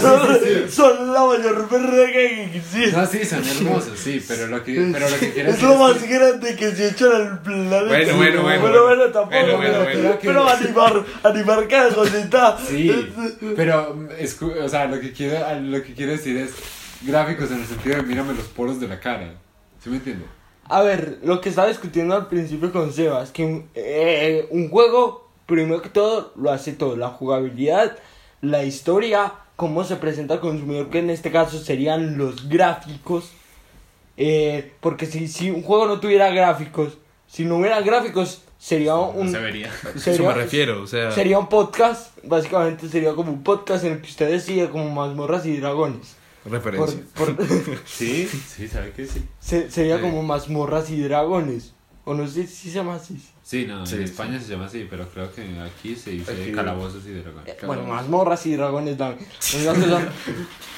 Son, son la mayor verga que existe. No, sí, son hermosos, sí, pero lo que, pero lo que quiero es decir lo es más que- grande que se ha hecho en el planeta. Bueno, bueno, bueno, Bueno, bueno. tampoco. Bueno, bueno, pero, animar, animar cada cosita. Sí, pero es, o sea, lo que quiero lo que quiero decir es gráficos en el sentido de mírame los poros de la cara. ¿Sí me entiende? A ver, lo que estaba discutiendo al principio con Sebas, que un, eh, un juego, primero que todo, lo hace todo. La jugabilidad, la historia, cómo se presenta al consumidor, que en este caso serían los gráficos. Eh, porque si, si un juego no tuviera gráficos, si no hubiera gráficos, sería un... No se vería. Eso me refiero, o sea. Sería un podcast, básicamente sería como un podcast en el que usted decide como mazmorras y dragones. Por, Referencia. por- Sí, sí, sabe que sí. se- sería Sí. como mazmorras y dragones. O no sé si se llama así. Sí, no, Sí, en sí. España se llama así, pero creo que aquí se dice Aquí- calabozos y dragones. Eh, Bueno, mazmorras y dragones también.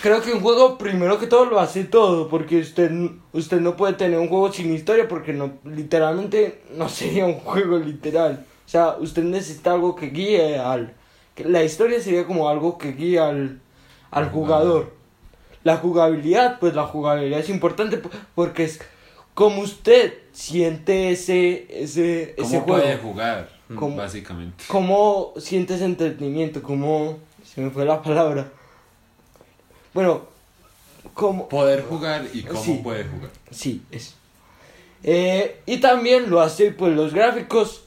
Creo que un juego, primero que todo, lo hace todo. Porque usted, usted no puede tener un juego sin historia. Porque no, literalmente no sería un juego literal. O sea, usted necesita algo que guíe al. que la historia sería como algo que guíe al, al Al jugador. La jugabilidad, pues la jugabilidad es importante po- porque es como usted siente ese, ese, ese ¿Cómo juego. puede jugar? ¿Cómo? Básicamente. ¿Cómo sientes entretenimiento? ¿Cómo... Se me fue la palabra. Bueno, ¿cómo... Poder jugar y cómo Sí. puede jugar. Sí, eso. Eh, y también lo hace pues los gráficos,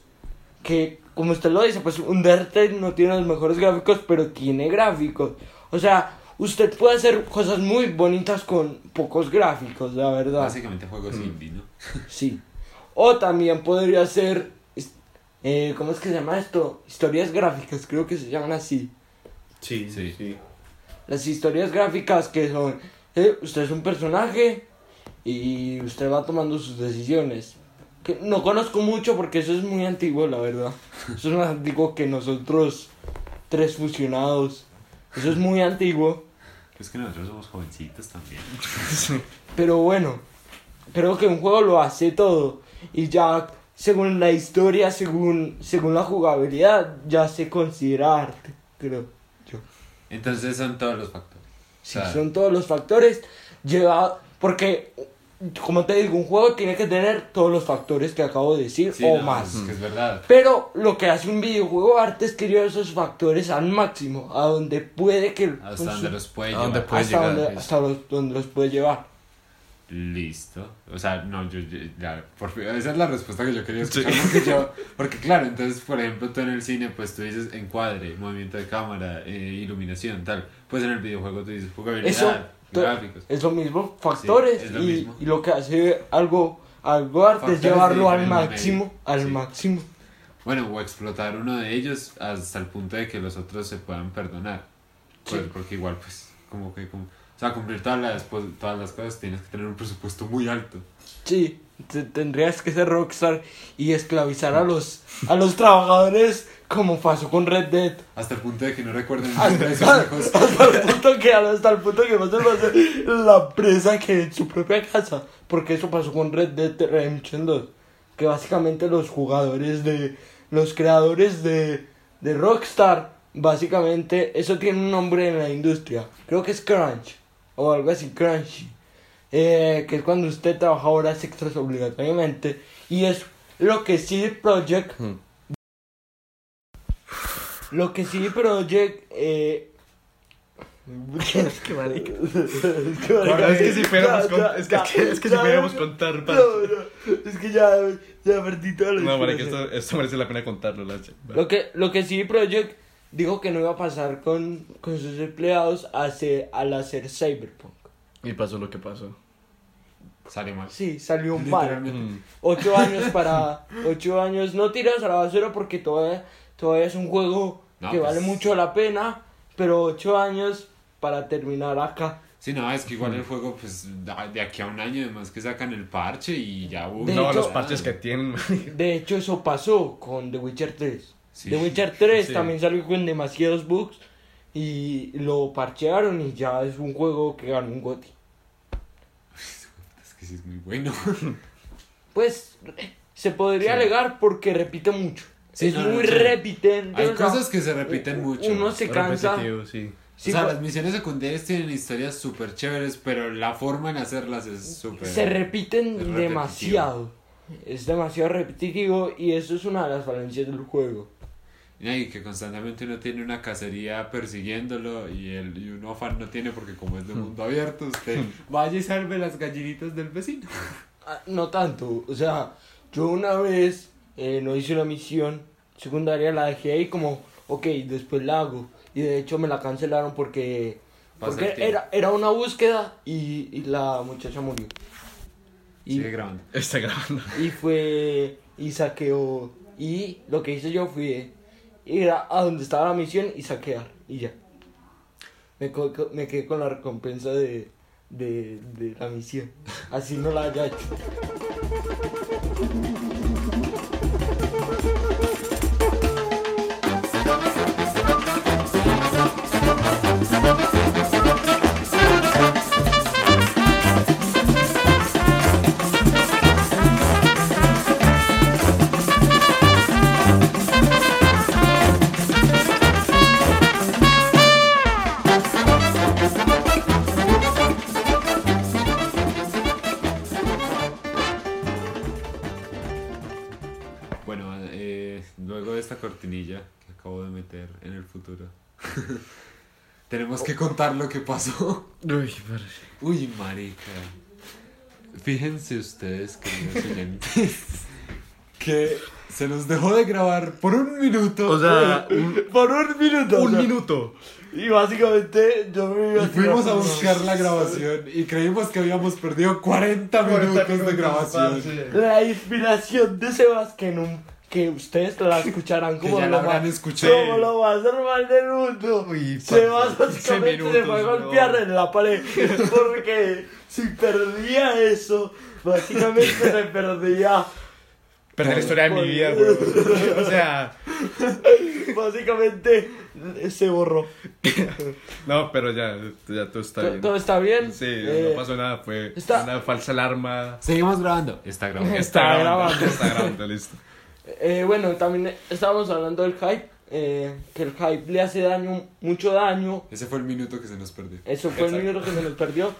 que como usted lo dice, pues Undertale no tiene los mejores gráficos, pero tiene gráficos. O sea, usted puede hacer cosas muy bonitas con pocos gráficos, la verdad. Básicamente juegos indie, ¿no? Sí. O también podría ser, es- eh, ¿cómo es que se llama esto? Historias gráficas, creo que se llaman así. Sí, Sí. sí. sí. Las historias gráficas que son, eh, usted es un personaje y usted va tomando sus decisiones. Que no conozco mucho porque eso es muy antiguo, la verdad. Eso es más antiguo que nosotros tres fusionados. Eso es muy antiguo. Es que nosotros somos jovencitos también. Pero bueno, creo que un juego lo hace todo. Y ya, según la historia, según, según la jugabilidad, ya se considera arte, creo yo. Entonces son todos los factores. O sea, son todos los factores, lleva. Porque, como te digo, un juego tiene que tener todos los factores que acabo de decir sí, o no, más. Es que es verdad. Pero lo que hace un videojuego arte es que lleva esos factores al máximo, a donde puede que. el Hasta consu- donde los puede ¿A dónde llevar. puede hasta llegar, donde, pues. hasta los- donde los puede llevar. Listo. O sea, no, yo, yo- ya, por fin, esa es la respuesta que yo quería escuchar. Sí. Porque, yo, porque claro, entonces, por ejemplo, tú en el cine, pues tú dices encuadre, movimiento de cámara, eh, iluminación, tal. Pues en el videojuego tú dices jugabilidad, Eso, gráficos. Es lo mismo, factores. es lo y, mismo. y lo que hace algo, algo arte es Factores de llevarlo al máximo. medio. Al Sí. máximo. Bueno, o explotar uno de ellos hasta el punto de que los otros se puedan perdonar. Pues, Sí. Porque igual, pues, como que... Como, o sea, cumplir todas las, pues, todas las cosas tienes que tener un presupuesto muy alto. Sí, te- tendrías que ser rockstar y esclavizar a los, a los trabajadores como pasó con Red Dead. Hasta el punto de que no recuerden Hasta, hijos. hasta el punto que hasta el punto que va a ser más la presa que en su propia casa porque eso pasó con Red Dead Redemption 2 que básicamente los jugadores de los creadores de, de Rockstar básicamente eso tiene un nombre en la industria creo que es crunch o algo así crunch eh, que es cuando usted trabaja horas extras obligatoriamente y es lo que CD Projekt Hmm. Lo que CD Projekt eh, es que marica. Es que, marica, Es que si fuéramos ya, con- ya, es que- ya, es que- es que si ya, pudiéramos ya, contar, No, no, es que ya, ya perdí toda la No, marica, esto, esto merece la pena contarlo. La... Lo que, lo que CD Projekt dijo que no iba a pasar con, con sus empleados hace, al hacer Cyberpunk. Y pasó lo que pasó. sale mal. Sí, salió un mal. Mm. Ocho años para. Ocho años. No tiras a la basura porque todavía, todavía es un juego No, que pues- vale mucho la pena. Pero ocho años para terminar acá. Sí, no, es que igual el juego, pues, de aquí a un año, además que sacan el parche y ya... De no, hecho- los parches que tienen. De hecho, eso pasó con The Witcher 3. Sí. The Witcher 3 Sí. también salió con demasiados bugs. Y lo parchearon y ya es un juego que ganó un GOTY. Es que sí es muy bueno. Pues se podría Sí. alegar porque repite mucho. Sí, es no, no, muy sí. repitente. Hay o sea, cosas que se repiten mucho. Uno se cansa. Sí. Sí, o sea, las misiones secundarias tienen historias súper chéveres, pero la forma en hacerlas es súper... se repiten demasiado. Es demasiado repetitivo y eso es una de las falencias del juego. Y que constantemente uno tiene una cacería persiguiéndolo y, el, y uno afán no tiene porque como es de mundo abierto, usted vaya y salve las gallinitas del vecino. Ah, No tanto, o sea, yo una vez eh, no hice una misión secundaria, la dejé ahí como, ok, después la hago. Y de hecho me la cancelaron porque, porque era, era una búsqueda y, y la muchacha murió. Y, Sigue grabando. Está grabando. y fue y saqueó. Y lo que hice yo fue ir a, a donde estaba la misión y saquear. Y ya. Me, me quedé con la recompensa de, de, de la misión. Así no la haya hecho. en el futuro, tenemos que contar lo que pasó. Uy. Uy, marica. Fíjense ustedes, queridos oyentes, que se nos dejó de grabar por un minuto. O sea, un, Por un minuto. o un sea, minuto. Y básicamente yo me iba Y fuimos a buscar la grabación y creímos que habíamos perdido 40 minutos de grabación. La inspiración de Sebas que, que ustedes la escucharán como, ya lo, la habrán más, escuchado. como lo más normal del mundo. Uy, Sebas parce, básicamente 15 se fue a golpear no. en la pared porque si perdía eso, básicamente se perdía. Perdí la historia de mi vida, bro. O sea, Básicamente se borró. no, pero ya, ya todo está bien. ¿Todo está bien? Sí, Eh, no pasó nada, fue está- una falsa alarma. Seguimos grabando. Está grabando. Está grabando. Está grabando, listo. Eh, bueno, también estábamos hablando del hype, eh, que el hype le hace daño, mucho daño. Ese fue el minuto que se nos perdió. Eso fue el minuto que se nos perdió.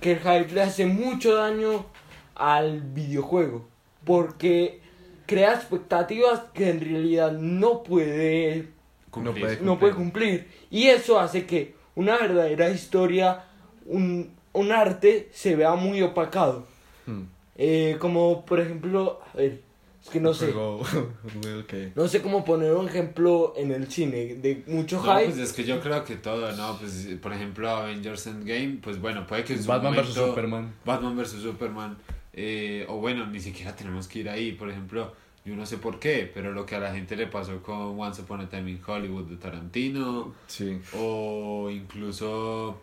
Que el hype le hace mucho daño al videojuego. Porque crea expectativas que en realidad no puede, Cumplir. puede- no puede cumplir. Y eso hace que una verdadera historia, un, un arte, se vea muy opacado. Hmm. Eh, como por ejemplo, a ver, es que no sé. No sé cómo poner un ejemplo en el cine de mucho No, hype. pues es que yo creo que todo, ¿no? Pues por ejemplo Avengers Endgame, pues bueno, puede que en su Batman vs Superman. Batman vs Superman, eh, o bueno, ni siquiera tenemos que ir ahí, por ejemplo, yo no sé por qué, pero lo que a la gente le pasó con Once Upon a Time in Hollywood de Tarantino, Sí. o incluso,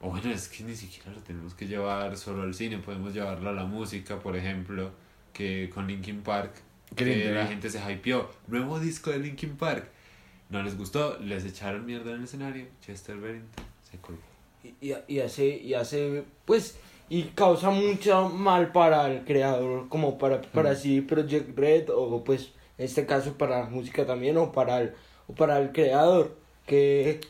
o bueno, es que ni siquiera lo tenemos que llevar solo al cine, podemos llevarlo a la música, por ejemplo, que con Linkin Park, que la gente se hypeó, nuevo disco de Linkin Park, no les gustó, les echaron mierda en el escenario, Chester Bennington se colgó. y, y hace y hace pues y causa mucho mal para el creador como para para así Project Red o pues en este caso para la música también o para el o para el creador que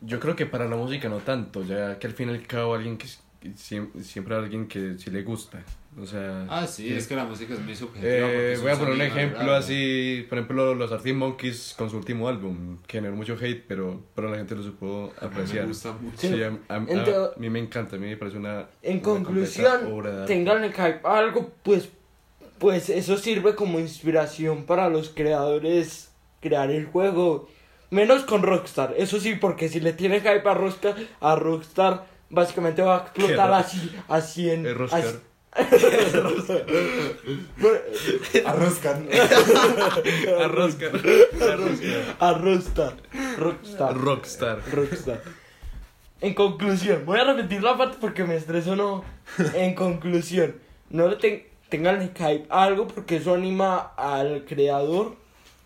Yo creo que para la música no tanto, ya que al fin y al cabo alguien que, que siempre, siempre alguien que sí le gusta. O sea, Ah, sí, es que la música es muy subjetiva. Eh, voy a poner un ejemplo así, por ejemplo, los Arctic Monkeys con su último álbum, generó mucho hate, pero, pero la gente lo supo A mí apreciar. Me gusta mucho. Sí, a, a- a- Ente- a mí me encanta, a mí me parece una... en una conclusión obra tengan el hype algo pues pues eso sirve como inspiración para los creadores crear el juego menos con Rockstar eso sí porque si le tiene hype a Rockstar a Rockstar básicamente va a explotar así así en Arroscan. Arroscar. a Rockstar. Rockstar. Rockstar. En conclusión, voy a repetir la parte porque me estreso no. En conclusión, no le ten- tengan el hype a algo porque eso anima al creador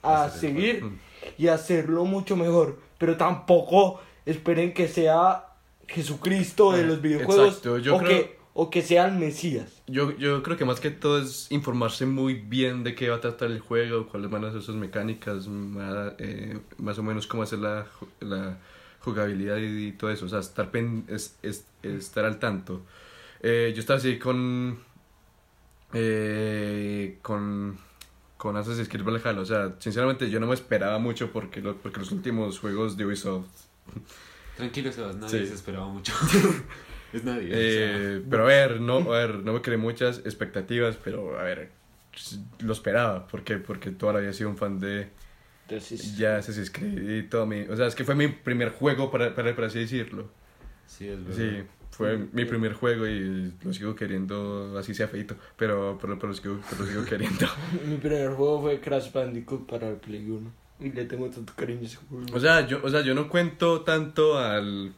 a seguir y a hacerlo mucho mejor. Pero tampoco esperen que sea Jesucristo de Ah, los videojuegos exacto, yo o, creo- que, o que sea el Mesías. Yo, yo creo que más que todo es informarse muy bien de qué va a tratar el juego, cuáles van a ser sus mecánicas, ma- eh, más o menos cómo hacer la, la jugabilidad y, todo eso. O sea, estar, pen- es, es- estar al tanto. Eh, yo estaba así con. Eh, con. Con Assassin's Creed Valhalla. O sea, sinceramente yo no me esperaba mucho porque, lo- porque los últimos juegos de Ubisoft Tranquilo, Sebas, nadie Sí. se esperaba mucho. es nadie. Eh, pero a ver, no, a ver, no me creé muchas expectativas, pero a ver, lo esperaba. ¿Por qué? Porque toda la vida he sido un fan de Entonces, ya Assassin's Creed y todo mi... O sea, es que fue mi primer juego, para, para, por así decirlo. o sea, sí, es verdad. Sí, fue mi primer juego y lo sigo queriendo, así sea feito, pero, pero, pero lo, sigo, pero lo sigo queriendo. mi primer juego fue Crash Bandicoot para el Play 1. Y le tengo tanto cariño a ese juego. O sea, yo, o sea, yo no cuento tanto al...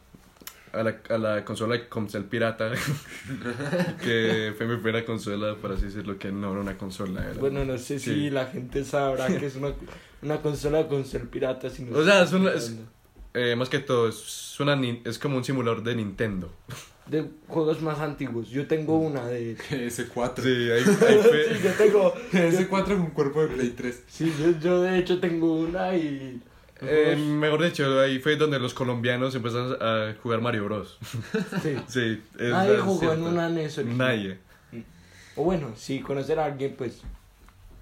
A la, a la consola como el pirata, que fue mi primera consola, por así decirlo, que no era una consola. Era, Bueno, no sé Sí. si la gente sabrá que es una, una consola con ser pirata. Si no O sea, es una- es-. Eh, más que todo, es, una, es como un simulador de Nintendo. De juegos más antiguos. Yo tengo una de. S4. Sí, ahí, ahí fue. sí, yo tengo. S4 con cuerpo de Play 3. Sí, yo, yo de hecho tengo una y. Eh, mejor dicho, ahí fue donde los colombianos empezaron a jugar Mario Bros. sí. Nadie jugó en una NES original. Nadie. O bueno, si conocer a alguien, pues.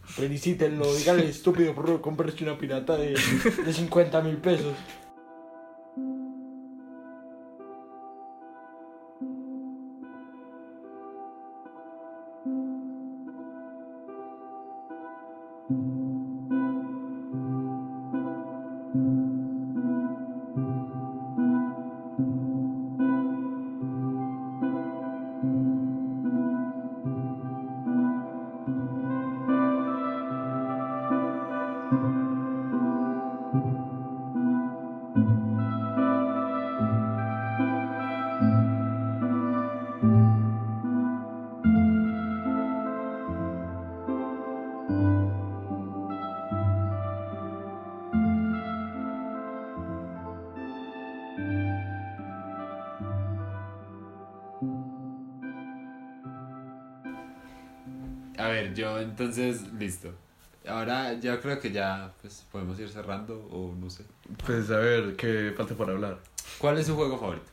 Felicítenlo, díganle estúpido por comprarse una pirata de, de 50 mil pesos. Entonces, listo. Ahora yo creo que ya pues, podemos ir cerrando o no sé. Pues a ver, ¿qué falta por hablar? ¿Cuál es su juego favorito?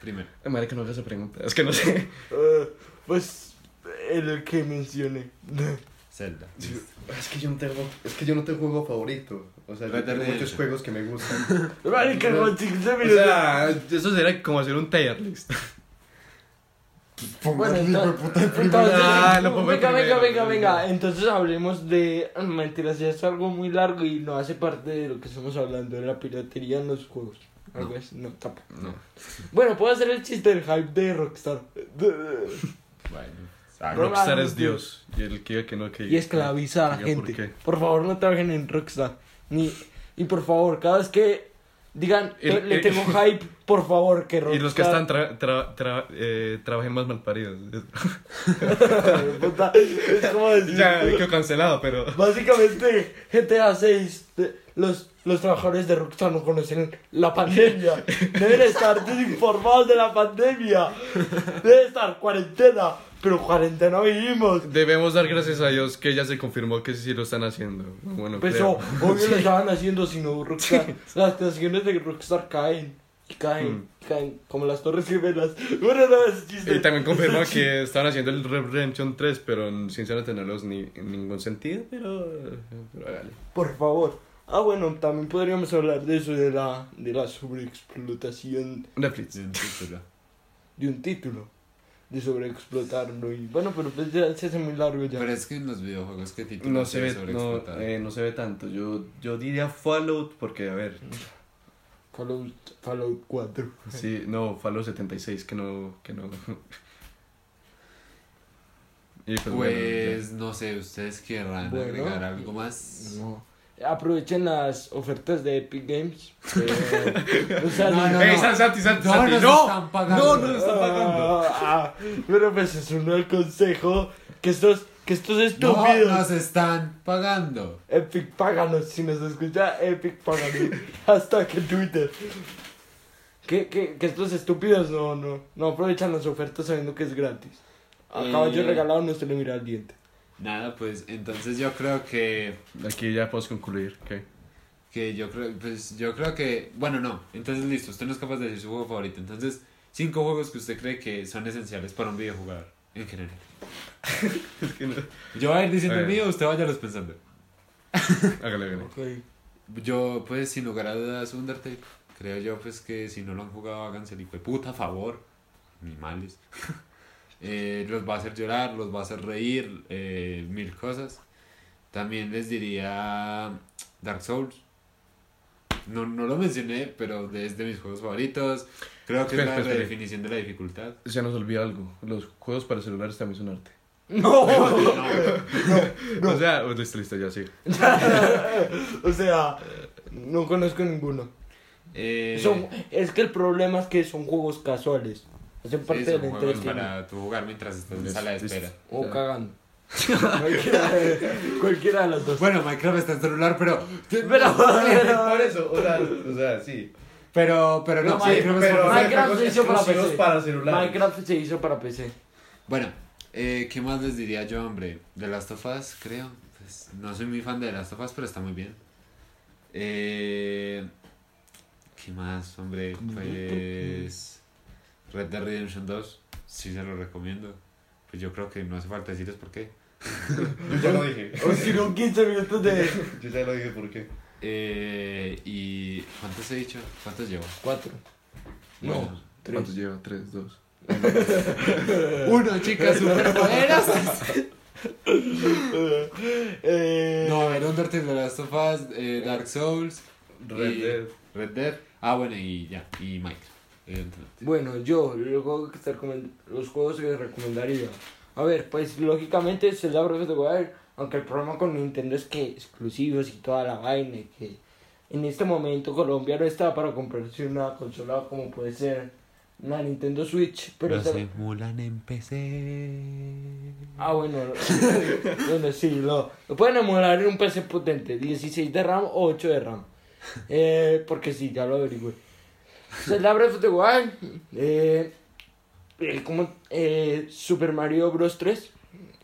Primero. Ay, Madre, que no hagas esa pregunta. Es que no sé. Eh, pues. El que mencioné. Zelda. Es que yo no tengo, es que yo no tengo juego favorito. O sea, yo tengo muchos juegos que me gustan. Marica, 15 O sea, eso sería como hacer un tier list. Bueno, entonces, Ah, lo pongo venga, venga, primero. venga, venga. Entonces hablemos de. ah, Mentiras, ya es algo muy largo y no hace parte de lo que estamos hablando de la piratería en los juegos. Algo así, no, tampoco. No. Bueno, puedo hacer el chiste del hype de Rockstar. Bueno. ah, Rockstar ah, es Dios. Y el que no, que Y esclaviza a la gente. ¿Por? Por favor, no trabajen en Rockstar. Ni, y por favor, cada vez que digan, El- "Eh, le tengo hype, por favor, que Rockstar. Y los que están tra tra tra eh, trabajen más malparidos. Es como decir- ya, quedó cancelado, pero. Básicamente, GTA 6, de- los, los trabajadores de Rockstar no conocen la pandemia. Deben estar desinformados de la pandemia. Debe estar cuarentena. Pero cuarentena vivimos. Debemos dar gracias a Dios que ya se confirmó que sí lo están haciendo. Bueno, Pues obvio lo estaban haciendo si no Rockstar. Las estaciones de Rockstar caen. Y caen, Mm. y caen. Como las torres gemelas. Bueno, no, es chiste. Y también Es chiste. que estaban haciendo el Red Redemption 3, pero sinceramente no los ni en ningún sentido, pero, pero hágale. Por favor. Ah, bueno, también podríamos hablar de eso, de la, de la sobreexplotación Netflix. Sí, sí, sí. de un título. De sobreexplotarlo. Y bueno, pero pues ya se hace muy largo ya. Pero es que en los videojuegos que título No se ve, no, eh, no se ve tanto. Yo, yo diría Fallout porque, a ver, Fallout, Fallout 4. sí, no, Fallout 76, que no, que no. Y pues, Pues no sé, ustedes querrán Bueno. agregar algo más. No. Aprovechen las ofertas de Epic Games. eh, o sea, No, no, Ey, no. Santi, Santi, Santi, No, Santi, nos no. están pagando. No, no nos están pagando. Ah, pero pues es un nuevo consejo que estos, que estos No, estúpidos. nos están pagando. Epic páganos, si nos escucha Epic páganos. Hasta que Twitter. Que, que, que estos estúpidos no, no, no aprovechan las ofertas sabiendo que es gratis. A Eh. caballo regalado no se le mira al diente. Nada, pues entonces yo creo que Aquí ya podemos concluir. ok. que yo creo pues yo creo que bueno no entonces listo usted no es capaz de decir su juego favorito entonces cinco juegos que usted cree que son esenciales para un videojugador en general Es que no. yo voy a ir diciendo el mío usted vaya los pensando Hágale, hágale. Ok. yo pues sin lugar a dudas Undertale creo yo pues que si no lo han jugado háganse el puta favor animales Eh, los va a hacer llorar los va a hacer reír eh, mil cosas también les diría Dark Souls no, no lo mencioné, pero es de mis juegos favoritos. Creo que Espera, es la espera, espera. redefinición de la dificultad. Se nos olvida algo. Los juegos para celulares también son arte. No, O sea, oh, listo, listo, ya sí. o sea, no conozco ninguno. Eh, Son, es que el problema es que son juegos casuales. Hacen sí, parte son del juegos entretenimiento. para tú jugar mientras estás en sala de espera. O cagando. cualquiera, de, cualquiera de las dos. Bueno, Minecraft está en celular, pero. pero, Por eso, o sea, o sea, sí. Pero, pero no, No, Minecraft es pero Minecraft se hizo para PC. para. Minecraft se hizo para PC. Bueno, eh, ¿qué más les diría yo, hombre? De Last of Us, creo. Pues, no soy muy fan de The Last of Us, pero está muy bien. Eh, ¿Qué más, hombre? Pues. Red Dead Redemption 2, sí se lo recomiendo. Pues yo creo que no hace falta decirles por qué. Yo ya lo dije. O si no, 15 minutos de. Yo ya lo dije por qué. Eh, ¿Y cuántos he dicho? ¿Cuántos llevo? 4. No, Bueno, 3. ¿Cuántos lleva? Tres, dos. Uno, chicas, superpoderosas. eh, No, a ver, Undertale, The Last of Us, eh, Dark Souls, Red y- Dead. Red Dead. Ah, bueno, y ya, y Minecraft. Bueno, yo, el juego que te los juegos que recomendaría. A ver, pues lógicamente Zelda Breath of the Wild, aunque el problema con Nintendo es que exclusivos y toda la vaina, y que en este momento Colombia no está para comprarse una consola como puede ser una Nintendo Switch, pero Los esta- emulan en PC. Ah, bueno, bueno, sí, lo, lo pueden emular en un PC potente, 16 de RAM o 8 de RAM. Eh, porque sí, ya lo averigüé. Zelda Breath of the Wild, eh, eh, como, eh, Super Mario Bros. 3,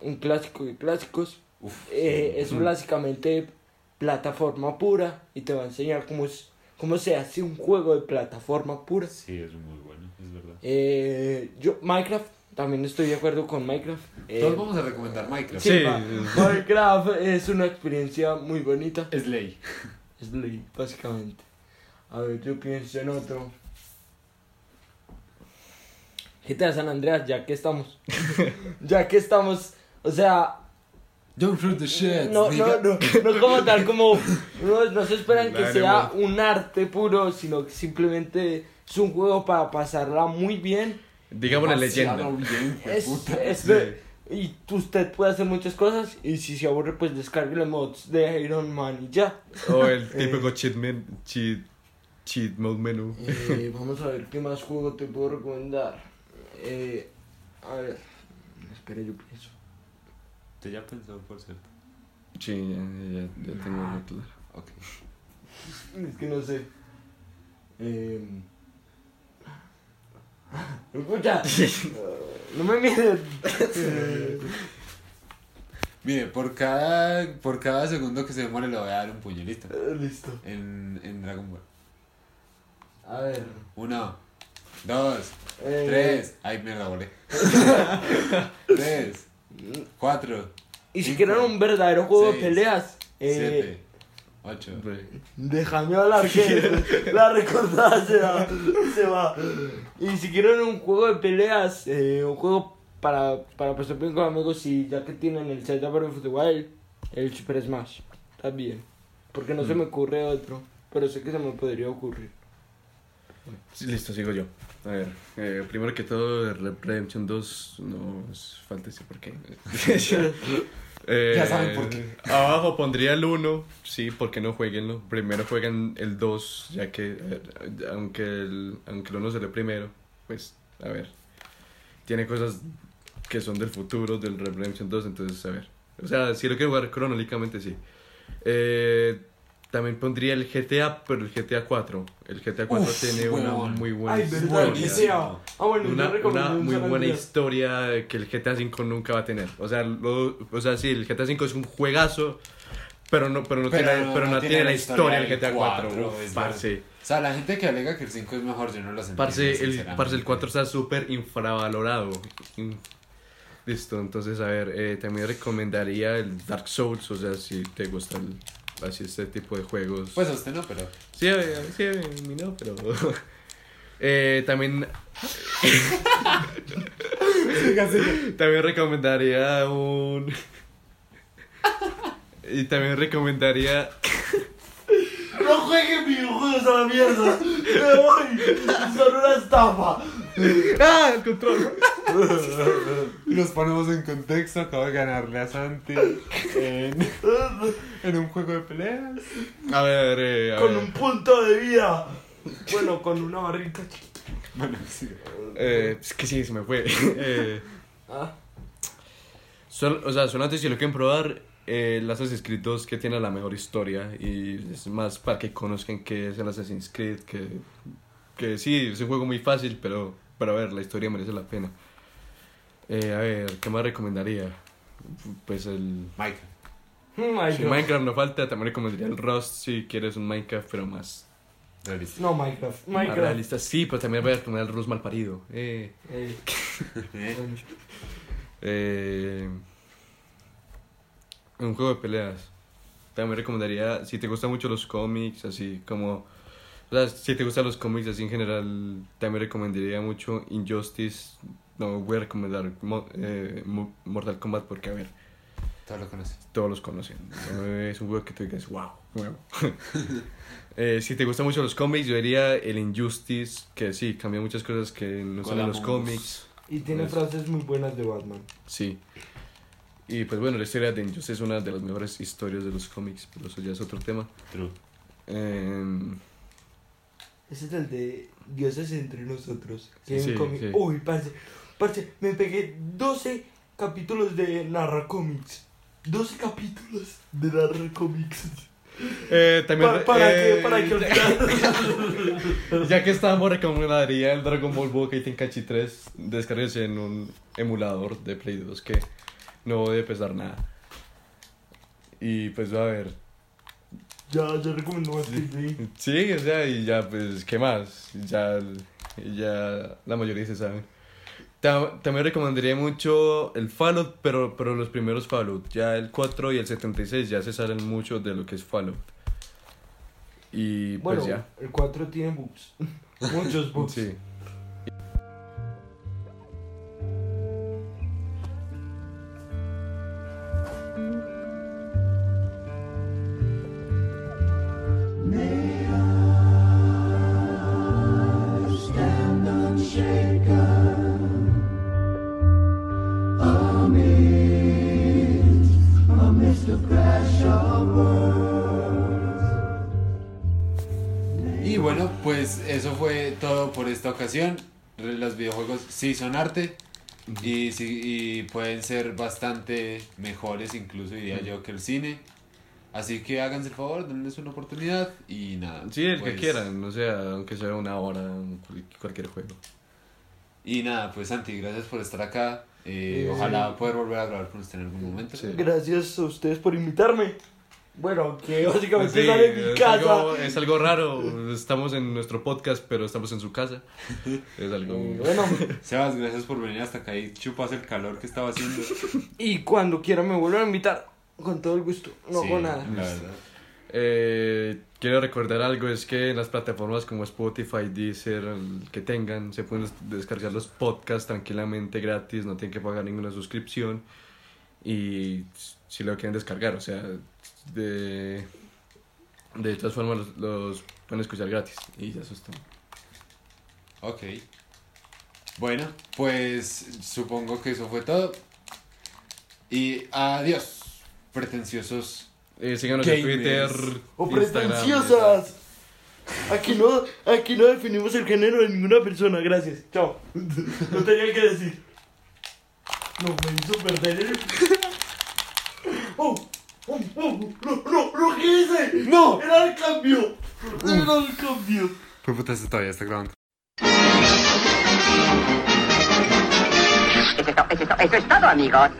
un clásico de clásicos. Uf, Eh, es básicamente plataforma pura y te va a enseñar cómo, es, cómo se hace un juego de plataforma pura. sí, es muy bueno, es verdad. Eh, yo, Minecraft, también estoy de acuerdo con Minecraft. Eh, Todos vamos a recomendar Minecraft. Sí, Minecraft es una experiencia muy bonita. Es ley. Es ley, básicamente. A ver, yo pienso en otro. GTA San Andreas, ya que estamos. ya que estamos. O sea, Don't the shit. no, no, no, no como tal, como. No, no se esperan que sea un arte puro, sino que simplemente es un juego para pasarla muy bien. Digamos la leyenda. bien, Es, es Sí. Y usted puede hacer muchas cosas. Y si se aburre, pues descargue los mods de Iron Man y ya. O el típico cheat, men, cheat, cheat mode menú. Eh, vamos a ver qué más juego te puedo recomendar. Eh, a ver, espera, yo pienso. Te ya pensó, por cierto. Sí, ya, ya, ya tengo muy claro. Ok. Es que no sé. Eh, escucha, no me miren. Mire, por cada, por cada segundo que se demore le voy a dar un puño, listo. listo. En, en Dragon Ball. A ver. Uno, dos, eh, tres. Ay, mierda, volé. tres, cuatro, Y si quieren un verdadero juego seis, de peleas, eh, siete, ocho. Déjame hablar que la recordada se va, se va. Y si quieren un juego de peleas, eh, un juego para, para pasar bien con amigos y ya que tienen el Zelda Breath of the Wild, el Super Smash, también. Porque no se me ocurre otro, pero sé que se me podría ocurrir. Listo, sigo yo. A ver, eh, primero que todo, Red Redemption 2 no es falta decir por qué. Eh, Ya saben por qué. Abajo pondría el 1, sí, porque no jueguenlo. Primero juegan el 2, ya que eh, aunque el, aunque el 1 salió primero, pues, a ver, tiene cosas que son del futuro del Red Redemption 2, entonces, a ver. O sea, si lo quiero jugar cronológicamente, sí. Eh, también pondría el GTA, pero el GTA 4. El GTA 4 Uf, tiene una huevón. muy buena Ay, verdad, historia. Ah, bueno, Una, una un muy buena historia que el GTA 5 nunca va a tener. O sea, lo, o sea, sí, el GTA 5 es un juegazo, pero no, pero no, Pero tiene, no- pero no no tiene, la historia del GTA 4. cuatro, Uf, es parce. O sea, la gente que alega que el 5 es mejor, yo no lo sé. Parce, el, parce, el 4 está súper infravalorado. Listo, entonces, a ver, eh, también recomendaría el Dark Souls, o sea, si te gusta el, así este tipo de juegos. Pues a usted no, pero. Sí, a ver, sí, a mí no, pero... eh, también... también recomendaría un... y también recomendaría... No jueguen videojuegos a la mierda. Me voy. Son una estafa. ¡Ah, el control! Nos ponemos en contexto, acabo de ganarle a Santi en, en un juego de peleas. A ver, eh, a Con ver. un punto de vida. Bueno, con una barrita chiquita. Bueno, sí. Eh, es que sí, se me fue. eh, Ah. o sea, solamente si lo quieren probar, eh, el Assassin's Creed 2 que tiene la mejor historia y es más para que conozcan qué es el Assassin's Creed, que, que sí, es un juego muy fácil, pero, pero a ver, la historia merece la pena. Eh, a ver, ¿qué más recomendaría? Pues el... Michael. Minecraft. Si Minecraft no falta, también recomendaría el Rust si quieres un Minecraft, pero más, Realista. No, Minecraft. más Minecraft. realista. Sí, pero también voy a recomendar el Rust mal parido. Eh. Eh, ¿Eh? Eh, un juego de peleas. También recomendaría, si te gustan mucho los cómics, así como... O sea, si te gustan los cómics así en general, también recomendaría mucho Injustice. No, voy a recomendar Mo- eh, Mo- Mortal Kombat porque, a ver, Todo lo conoces. todos los conocen. No es un juego que tú digas, wow, nuevo. Eh, si te gustan mucho los cómics, yo diría el Injustice, que sí, cambia muchas cosas que no son en los cómics. Y tiene Pues- frases muy buenas de Batman. Sí. Y pues bueno, la historia de Injustice es una de las mejores historias de los cómics, pero eso ya es otro tema. True. Em, Ese es el de Dioses entre nosotros. Que hay un Sí, cómic- sí. Uy, parce, parce, me pegué 12 capítulos de Narra Comics. 12 capítulos de Narra Comics. eh, también, Pa- para eh, que, para que olvidar. Ya que estábamos, recomendaría el Dragon Ball Budokai Tenkaichi 3. Descarguense en un emulador de Play 2 que no debe pesar nada. Y pues a ver, ya, ya recomendó más sí. Sí, o sea, y ya, pues, ¿qué más? Ya, ya la mayoría se sabe. Ta- También recomendaría mucho el Fallout, pero, pero los primeros Fallout. Ya el 4 y el 76 ya se salen mucho de lo que es Fallout. Y pues Bueno, ya. el 4 tiene bugs. Muchos bugs. Sí. Los videojuegos sí son arte y, sí, y pueden ser bastante mejores, incluso diría yo, que el cine. Así que háganse el favor, denles una oportunidad y nada. Sí, el pues- que quieran, o sea, aunque sea una hora, cualquier juego. Y nada, pues Santi, gracias por estar acá. Eh, Eh, ojalá poder volver a grabar con usted en algún momento. Sí. Gracias a ustedes por invitarme. Bueno, que básicamente Sí, sale de mi es, casa. algo, es algo raro, estamos en nuestro podcast, pero estamos en su casa. Es algo... Eh, bueno, Sebas, gracias por venir hasta acá y chupas el calor que estaba haciendo. y cuando quieran me vuelvan a invitar, con todo el gusto. No Sí, hago nada. La verdad. Eh, quiero recordar algo, es que en las plataformas como Spotify, Deezer, el que tengan, se pueden des- descargar los podcasts tranquilamente gratis, no tienen que pagar ninguna suscripción. Y si lo quieren descargar, o sea, de, de todas formas los, los pueden escuchar gratis. Y ya eso es todo. Ok. Bueno, pues supongo que eso fue todo. Y adiós, pretenciosos. Eh, síganos en. Twitter. ¡O Instagram, pretenciosas! Aquí no, aquí no definimos el género de ninguna persona, gracias. Chao. No tenía que decir. No, me hizo perder el... ¡Oh! ¡Oh! ¡Oh! ¡No! ¡No! ¡No! ¿Qué hice? ¡No! ¡Era el cambio! ¡Era el cambio! Fue puta, esto todavía está grabando. Eso es to- eso es to- eso es todo, amigos.